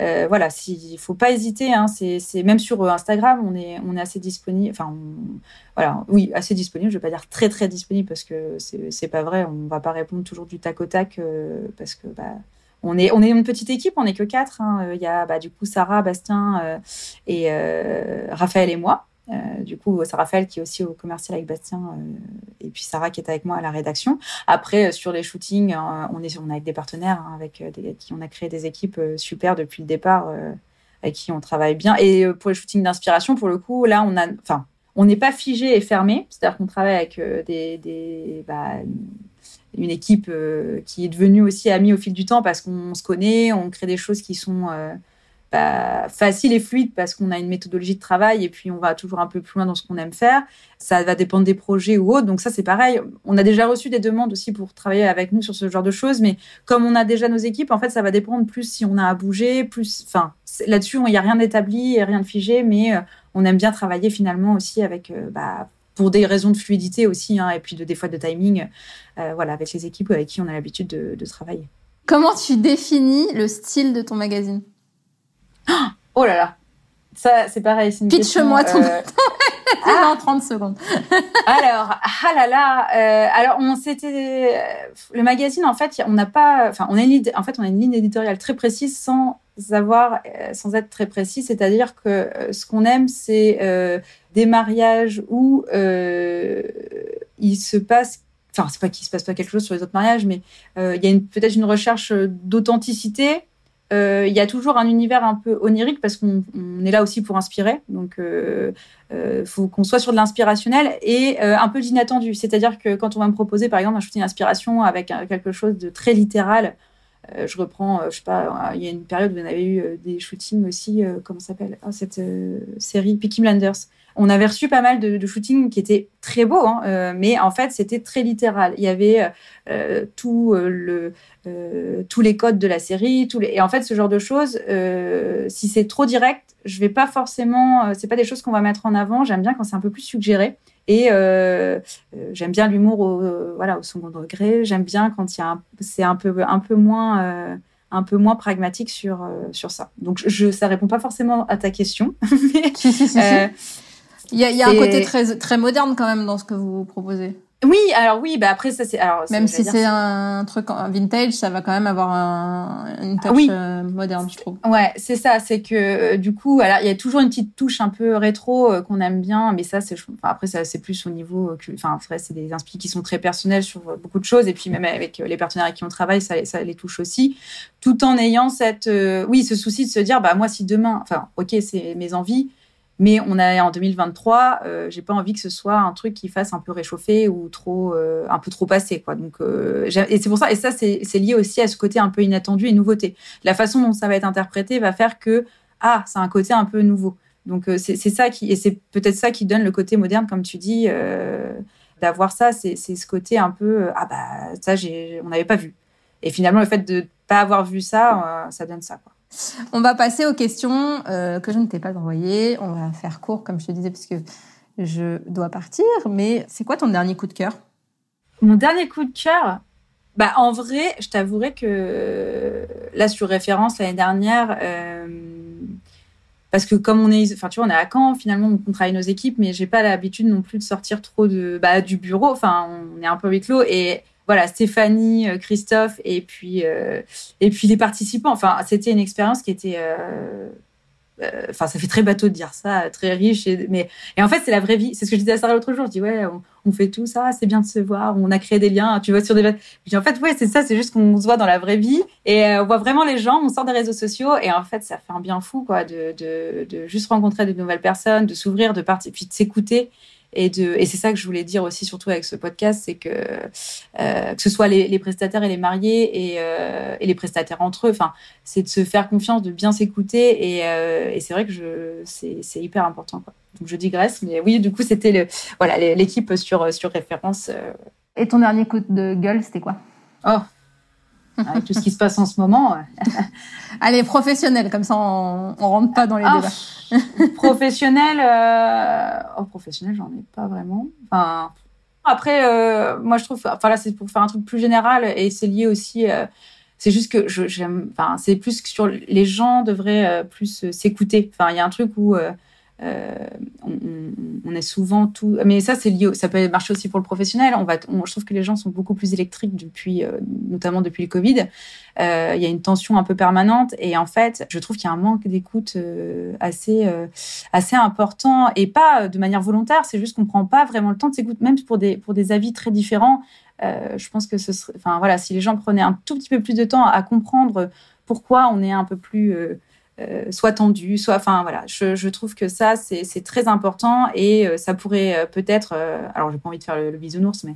Euh, voilà, s'il faut pas hésiter, hein, c'est même sur Instagram on est on est assez disponible, enfin voilà, oui assez disponible. Je vais pas dire très très disponible parce que c'est c'est pas vrai, on va pas répondre toujours du tac au tac parce que bah on est, on est une petite équipe, on n'est que quatre. Hein. Il y a bah, du coup Sarah, Bastien euh, et euh, Raphaël et moi. Euh, du coup, c'est Raphaël qui est aussi au commercial avec Bastien et puis Sarah qui est avec moi à la rédaction. Après, sur les shootings, on est, on est avec des partenaires hein, avec qui on a créé des équipes super depuis le départ avec qui on travaille bien. Et pour les shootings d'inspiration, pour le coup, là, on a, on n'est pas figé et fermé. C'est-à-dire qu'on travaille avec des, des bah, une équipe euh, qui est devenue aussi amie au fil du temps parce qu'on se connaît, on crée des choses qui sont euh, bah, faciles et fluides parce qu'on a une méthodologie de travail et puis on va toujours un peu plus loin dans ce qu'on aime faire. Ça va dépendre des projets ou autres. Donc ça, c'est pareil. On a déjà reçu des demandes aussi pour travailler avec nous sur ce genre de choses, mais comme on a déjà nos équipes, en fait, ça va dépendre plus si on a à bouger, plus. Enfin, là-dessus, il n'y a rien d'établi rien de figé, mais euh, on aime bien travailler finalement aussi avec bah, pour des raisons de fluidité aussi, hein, et puis de, des fois de timing, euh, voilà, avec les équipes avec qui on a l'habitude de, travailler. Comment tu définis le style de ton magazine? Oh là là, ça c'est pareil. Pitch-moi ton. Euh... ah, en 30 secondes. alors, ah là là, euh, alors on s'était le magazine en fait, on n'a pas, enfin on a une en fait on a une ligne éditoriale très précise sans avoir, euh, sans être très précis, c'est-à-dire que euh, ce qu'on aime c'est des mariages où euh, il se passe enfin c'est pas qu'il se passe pas quelque chose sur les autres mariages mais euh, il y a peut-être une recherche d'authenticité il y a toujours un univers un peu onirique parce qu'on est là aussi pour inspirer. Donc, il faut qu'on soit sur de l'inspirationnel et un peu d'inattendu. C'est-à-dire que quand on va me proposer, par exemple, un shooting d'inspiration avec quelque chose de très littéral, euh, je reprends, euh, je sais pas, il y a une période où on avait eu euh, des shootings aussi, comment s'appelle ah, cette série Peaky Blinders. On avait reçu pas mal de, shootings qui étaient très beaux, hein, mais en fait c'était très littéral. Il y avait tout le, tous les codes de la série, tous les... et en fait ce genre de choses, si c'est trop direct, je vais pas forcément, c'est pas des choses qu'on va mettre en avant. J'aime bien quand c'est un peu plus suggéré. Et euh, euh, j'aime bien l'humour au, voilà, au second degré. J'aime bien quand il y a c'est un peu, un peu moins, euh, un peu moins pragmatique sur, sur ça. Donc, je, ça répond pas forcément à ta question. mais, il y a, il y a un côté très, très moderne quand même dans ce que vous proposez. Oui, alors oui, bah après ça c'est alors même si c'est un truc vintage, ça va quand même avoir un, une touche oui. Euh, moderne, je trouve. Ouais, c'est ça, c'est que euh, du coup, alors il y a toujours une petite touche un peu rétro euh, qu'on aime bien, mais ça c'est enfin, après ça c'est plus au niveau enfin après c'est des inspirations qui sont très personnels sur beaucoup de choses et puis même avec les partenaires avec qui on travaille, ça, ça les touche aussi, tout en ayant cette oui, ce souci de se dire bah moi si demain enfin OK, c'est mes envies mais on est en 2023, euh, j'ai pas envie que ce soit un truc qui fasse un peu réchauffer ou trop, euh, un peu trop passé, quoi. Donc, euh, et c'est pour ça, et ça, c'est lié aussi à ce côté un peu inattendu et nouveauté. La façon dont ça va être interprété va faire que, ah, c'est un côté un peu nouveau. Donc, euh, c'est ça qui, et c'est peut-être ça qui donne le côté moderne, comme tu dis, euh, d'avoir ça, c'est ce côté un peu, ah bah, ça, on n'avait pas vu. Et finalement, le fait de pas avoir vu ça, ça donne ça, quoi. On va passer aux questions euh, que je ne t'ai pas envoyées. On va faire court, comme je te disais, parce que je dois partir. Mais c'est quoi ton dernier coup de cœur? Mon dernier coup de cœur? Bah, En vrai, je t'avouerai que là, sur référence, l'année dernière, euh, parce que comme on est, enfin, tu vois, on est à Caen, finalement, on travaille nos équipes, mais j'ai pas l'habitude non plus de sortir trop de, bah, du bureau. Enfin, on est un peu huis clos et voilà Stéphanie, euh, Christophe et puis euh, et puis les participants. Enfin, c'était une expérience qui était euh, enfin ça fait très bateau de dire ça, très riche et mais et en fait c'est la vraie vie. C'est ce que je disais à Sarah l'autre jour. Je dis ouais, on, fait tout ça, c'est bien de se voir, on a créé des liens. Tu vois sur des. En fait ouais c'est ça, c'est juste qu'on se voit dans la vraie vie et on voit vraiment les gens. On sort des réseaux sociaux et en fait ça fait un bien fou quoi de de, de juste rencontrer de nouvelles personnes, de s'ouvrir, de partir, puis de s'écouter et, de, et c'est ça que je voulais dire aussi, surtout avec ce podcast, c'est que euh, que ce soit les, les, prestataires et les mariés et, euh, et les prestataires entre eux, enfin, c'est de se faire confiance, de bien s'écouter. Et, euh, et c'est vrai que je, c'est, c'est hyper important. Quoi. Donc je digresse, mais oui, du coup, c'était le, voilà, l'équipe sur, sur référence. Et ton dernier coup de gueule, c'était quoi? Oh, avec tout ce qui se passe en ce moment. Allez, professionnel, comme ça on, on rentre pas dans les ah, débats. professionnel, euh... oh, professionnel, j'en ai pas vraiment. Enfin, après, euh, moi je trouve, enfin là c'est pour faire un truc plus général et c'est lié aussi. Euh, c'est juste que j'aime, enfin c'est plus que sur les gens devraient plus s'écouter. Enfin il y a un truc où euh, on, on, est souvent tout, mais ça c'est lié, ça peut marcher aussi pour le professionnel. On va, je trouve que les gens sont beaucoup plus électriques depuis, euh, notamment depuis le Covid. Euh, il y a une tension un peu permanente et en fait, je trouve qu'il y a un manque d'écoute assez, assez important et pas de manière volontaire. C'est juste qu'on prend pas vraiment le temps de s'écouter, même pour des, pour des avis très différents. je pense que ce serait, enfin voilà, si les gens prenaient un tout petit peu plus de temps à comprendre pourquoi on est un peu plus euh, soit tendu, soit, enfin voilà, je, trouve que ça c'est très important et euh, ça pourrait euh, peut-être, alors j'ai pas envie de faire le, bisounours, mais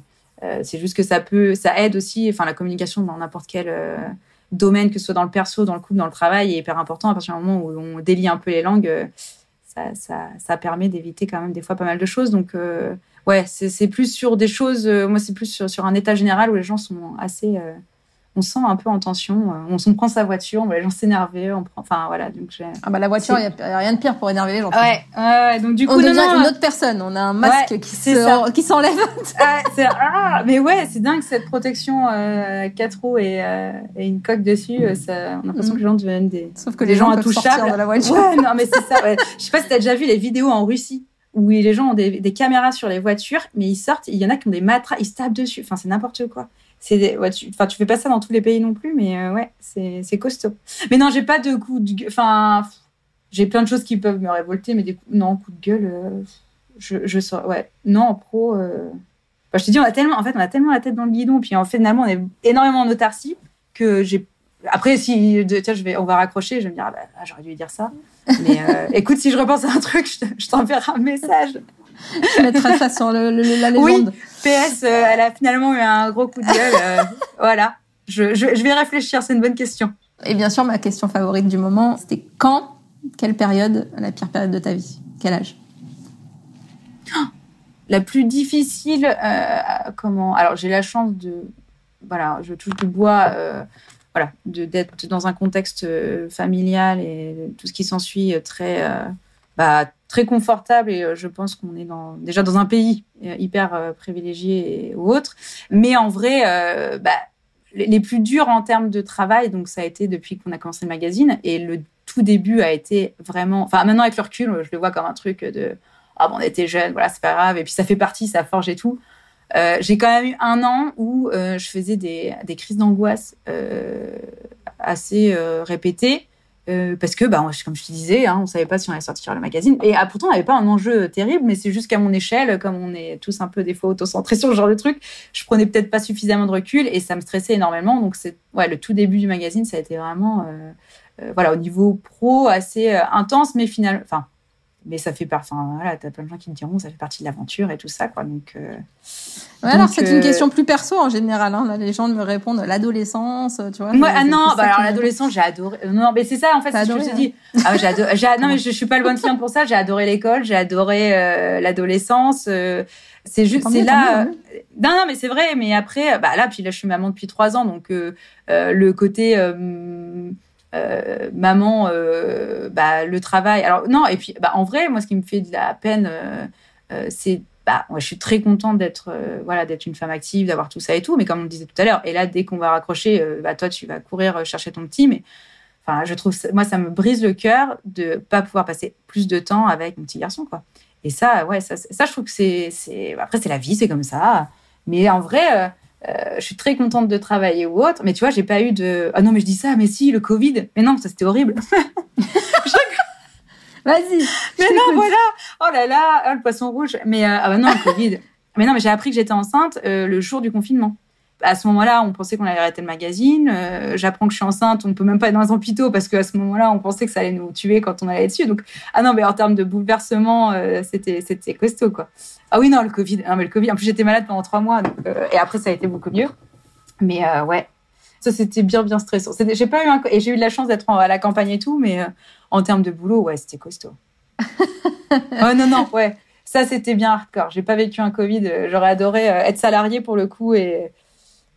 c'est juste que ça peut, ça aide aussi, enfin la communication dans n'importe quel domaine, que ce soit dans le perso, dans le couple, dans le travail, est hyper important à partir du moment où on délie un peu les langues. Ça, ça, ça, permet d'éviter quand même des fois pas mal de choses. Donc, ouais, c'est plus sur des choses. moi, c'est plus sur, sur, un état général où les gens sont assez on sent un peu en tension. Euh, on prend sa voiture, on voit les gens s'énerver. On prend, enfin voilà. Donc ah bah la voiture, il y, a rien de pire pour énerver les gens. Ouais. ouais donc du coup, on devient une autre personne. On a un masque qui qui s'enlève. ah, mais ouais, c'est dingue cette protection euh, quatre roues et, euh, et, une coque dessus. Euh, ça, on a l'impression mm. que les gens deviennent des. Sauf que les, gens, intouchables. De la voiture. Ouais, non mais c'est ça. Ouais. Je sais pas si t'as déjà vu les vidéos en Russie où les gens ont des, des, caméras sur les voitures, mais ils sortent, il y en a qui ont des matras, ils se tapent dessus. Enfin, c'est n'importe quoi c'est ouais, tu, enfin tu fais pas ça dans tous les pays non plus mais euh, ouais c'est c'est costaud mais non j'ai pas de coup de enfin j'ai plein de choses qui peuvent me révolter mais des coups, de gueule euh, je je sors ouais non en pro euh... je te dis on a tellement en fait on a tellement la tête dans le guidon puis en fait finalement on est énormément en autarcie que j'ai Après, si tiens, je vais, on va raccrocher, je vais me dire, ah bah, ah, j'aurais dû dire ça. Mais écoute, si je repense à un truc, je, t'enverrai un message. Je mettrai ça sur le, la légende. Oui, PS, euh, elle a finalement eu un gros coup de gueule. Euh, voilà, je, je, je vais réfléchir, c'est une bonne question. Et bien sûr, ma question favorite du moment, c'était quand, quelle période, la pire période de ta vie? Quel âge? La plus difficile, comment? Alors, j'ai la chance de, voilà, je touche du bois voilà, d'être dans un contexte euh, familial et tout ce qui s'ensuit euh, très, euh, très confortable. Et je pense qu'on est déjà dans un pays hyper privilégié ou autre. Mais en vrai, bah, les plus durs en termes de travail, donc ça a été depuis qu'on a commencé le magazine. Et le tout début a été vraiment. Enfin, maintenant avec le recul, je le vois comme un truc de. Ah, bon, on était jeunes, voilà, c'est pas grave. Et puis ça fait partie, ça forge et tout. Euh, j'ai quand même eu un an où euh, je faisais des, crises d'angoisse euh, assez euh, répétées. Euh, parce que, bah, comme je te disais, hein, on savait pas si on allait sortir le magazine. Et ah, pourtant, on n'avait pas un enjeu terrible, mais c'est juste qu'à mon échelle, comme on est tous un peu des fois autocentrés sur ce genre de truc, je prenais peut-être pas suffisamment de recul et ça me stressait énormément. Donc, c'est le tout début du magazine, ça a été vraiment, voilà, au niveau pro assez intense, mais finalement, enfin, mais ça fait partie. Enfin, voilà, t'as plein de gens qui me diront, ça fait partie de l'aventure et tout ça, quoi. Donc. Euh, ouais, alors c'est une euh, question plus perso en général. Hein. Là, les gens me répondent l'adolescence, tu vois. Moi, ah non, bah, alors l'adolescence, j'ai adoré. Euh, non, mais c'est ça, en fait, ce que je te dis. Ah, j'ai adoré. non, mais je, je suis pas le bon client pour ça. J'ai adoré l'école, j'ai adoré l'adolescence. c'est juste, c'est là. Non, non, mais c'est vrai. Mais après, bah là, puis là, je suis maman depuis trois ans, donc le côté euh, maman, euh, bah, le travail. Alors non, et puis bah, en vrai, moi, ce qui me fait de la peine, euh, c'est bah, moi, je suis très contente d'être voilà d'être une femme active, d'avoir tout ça et tout. Mais comme on disait tout à l'heure, et là, dès qu'on va raccrocher, bah, toi, tu vas courir chercher ton petit. Mais enfin, je trouve moi, ça me brise le cœur de pas pouvoir passer plus de temps avec mon petit garçon, quoi. Et ça, ouais, ça, ça je trouve que c'est après c'est la vie, c'est comme ça. Mais en vrai, euh, je suis très contente de travailler ou autre, mais tu vois, j'ai pas eu de. Ah non, mais je dis ça, mais si, le Covid. Mais non, ça c'était horrible. Vas-y. Mais non, voilà. Oh là là, oh, le poisson rouge. Mais euh, ah bah non, le Covid. mais non, mais j'ai appris que j'étais enceinte euh, le jour du confinement à ce moment-là, on pensait qu'on allait arrêter le magazine. Euh, j'apprends que je suis enceinte, on ne peut même pas être dans un hôpital parce qu'à ce moment-là, on pensait que ça allait nous tuer quand on allait dessus. Donc, ah non, mais en termes de bouleversement, euh, c'était c'était costaud quoi. Ah oui non, le Covid, mais le Covid. En plus, j'étais malade pendant trois mois, euh, et après ça a été beaucoup mieux. Mais ouais, ça c'était bien bien stressant. J'ai pas eu un... et j'ai eu de la chance d'être à la campagne et tout, mais en termes de boulot, ouais, c'était costaud. oh non non, ouais. Ça, c'était bien hardcore. J'ai pas vécu un Covid. J'aurais adoré être salarié pour le coup et,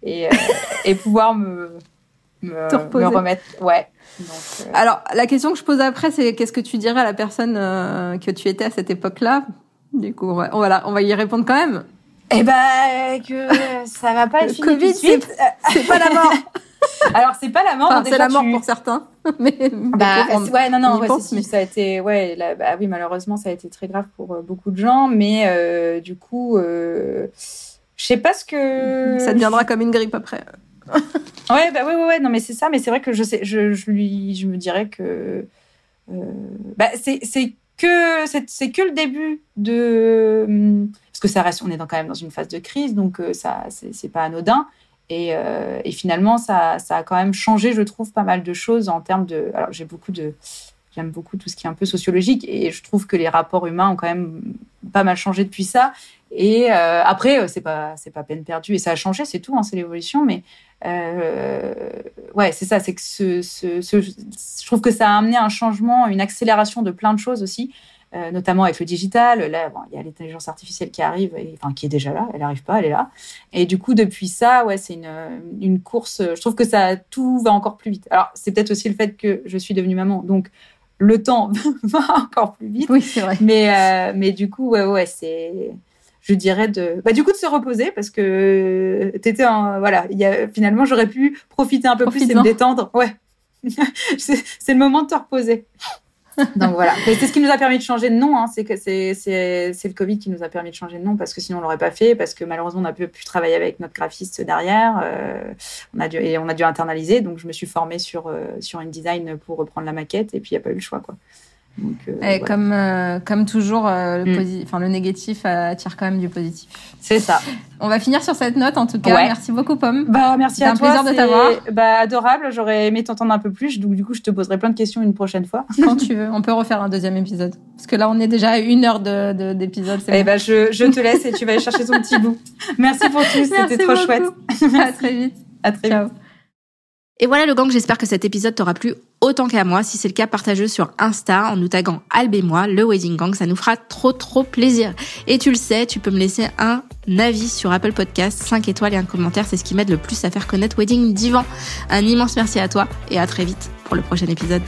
et, euh, et pouvoir me, me, remettre. Ouais. Donc, euh, Alors, la question que je pose après, c'est qu'est-ce que tu dirais à la personne euh, que tu étais à cette époque-là? Du coup, on va, on va y répondre quand même. Eh ben, que ça va pas être fini Covid, c'est pas la mort. Alors c'est pas la mort, enfin, c'est la mort pour certains, mais bah, ouais non non ouais, pense, mais... ça a été ouais bah, oui malheureusement ça a été très grave pour beaucoup de gens, mais euh, du coup euh, je sais pas ce que. Ça deviendra comme une grippe après. ouais, bah ouais, ouais, ouais, non, mais c'est ça. Mais c'est vrai que je sais, je, je, lui, je me dirais que, euh, bah, c'est, c'est que, c'est, c'est que le début de, parce que ça reste, on est dans, quand même dans une phase de crise, donc euh, ça, c'est, c'est pas anodin. Et, euh, et finalement, ça, ça a quand même changé, je trouve, pas mal de choses en termes de. Alors, j'ai beaucoup de, j'aime beaucoup tout ce qui est un peu sociologique et je trouve que les rapports humains ont quand même pas mal changé depuis ça. Et euh, après, euh, c'est pas c'est pas peine perdue et ça a changé, c'est tout, hein, c'est l'évolution. Mais euh, ouais, c'est ça, c'est que ce, ce, ce, je trouve que ça a amené un changement, une accélération de plein de choses aussi, euh, notamment avec le digital. Là, bon, il y a l'intelligence artificielle qui arrive, et, enfin qui est déjà là, elle arrive pas, elle est là. Et du coup, depuis ça, ouais, c'est une une course. Je trouve que ça tout va encore plus vite. Alors, c'est peut-être aussi le fait que je suis devenue maman, donc le temps va encore plus vite. Oui, c'est vrai. Mais mais du coup, ouais, ouais, c'est je dirais de bah du coup de se reposer parce que t'étais en voilà il y a, finalement j'aurais pu profiter un peu plus et me détendre. Ouais. C'est le moment de te reposer. Donc voilà. C'est ce qui nous a permis de changer de nom hein. c'est que c'est c'est le covid qui nous a permis de changer de nom parce que sinon on l'aurait pas fait parce que malheureusement on n'a pu, pu travailler avec notre graphiste derrière euh, on a dû et on a dû internaliser. Donc je me suis formée sur euh, sur InDesign pour reprendre la maquette et puis il y a pas eu le choix quoi Donc, euh, Et comme, euh, comme toujours, euh, le, Mm. enfin, le négatif euh, attire quand même du positif. C'est ça. On va finir sur cette note en tout cas. Ouais. Merci beaucoup Pomme. Bah, merci à un toi. plaisir de t'avoir. Bah, adorable. J'aurais aimé t'entendre un peu plus. Donc, du coup, je te poserai plein de questions une prochaine fois. Quand tu veux, on peut refaire un deuxième épisode. Parce que là, on est déjà à une heure de de- d'épisode. c'est Et bon. bah, je, je te laisse et tu vas aller chercher ton petit bout. Merci pour tout. C'était trop beaucoup. chouette. à très vite. À très vite. Et voilà le gang, j'espère que cet épisode t'aura plu autant qu'à moi. Si c'est le cas, partage-le sur Insta en nous taguant Albe et moi, le Wedding Gang. Ça nous fera trop trop plaisir. Et tu le sais, tu peux me laisser un avis sur Apple Podcast, 5 étoiles et un commentaire. C'est ce qui m'aide le plus à faire connaître Wedding Divan. Un immense merci à toi et à très vite pour le prochain épisode.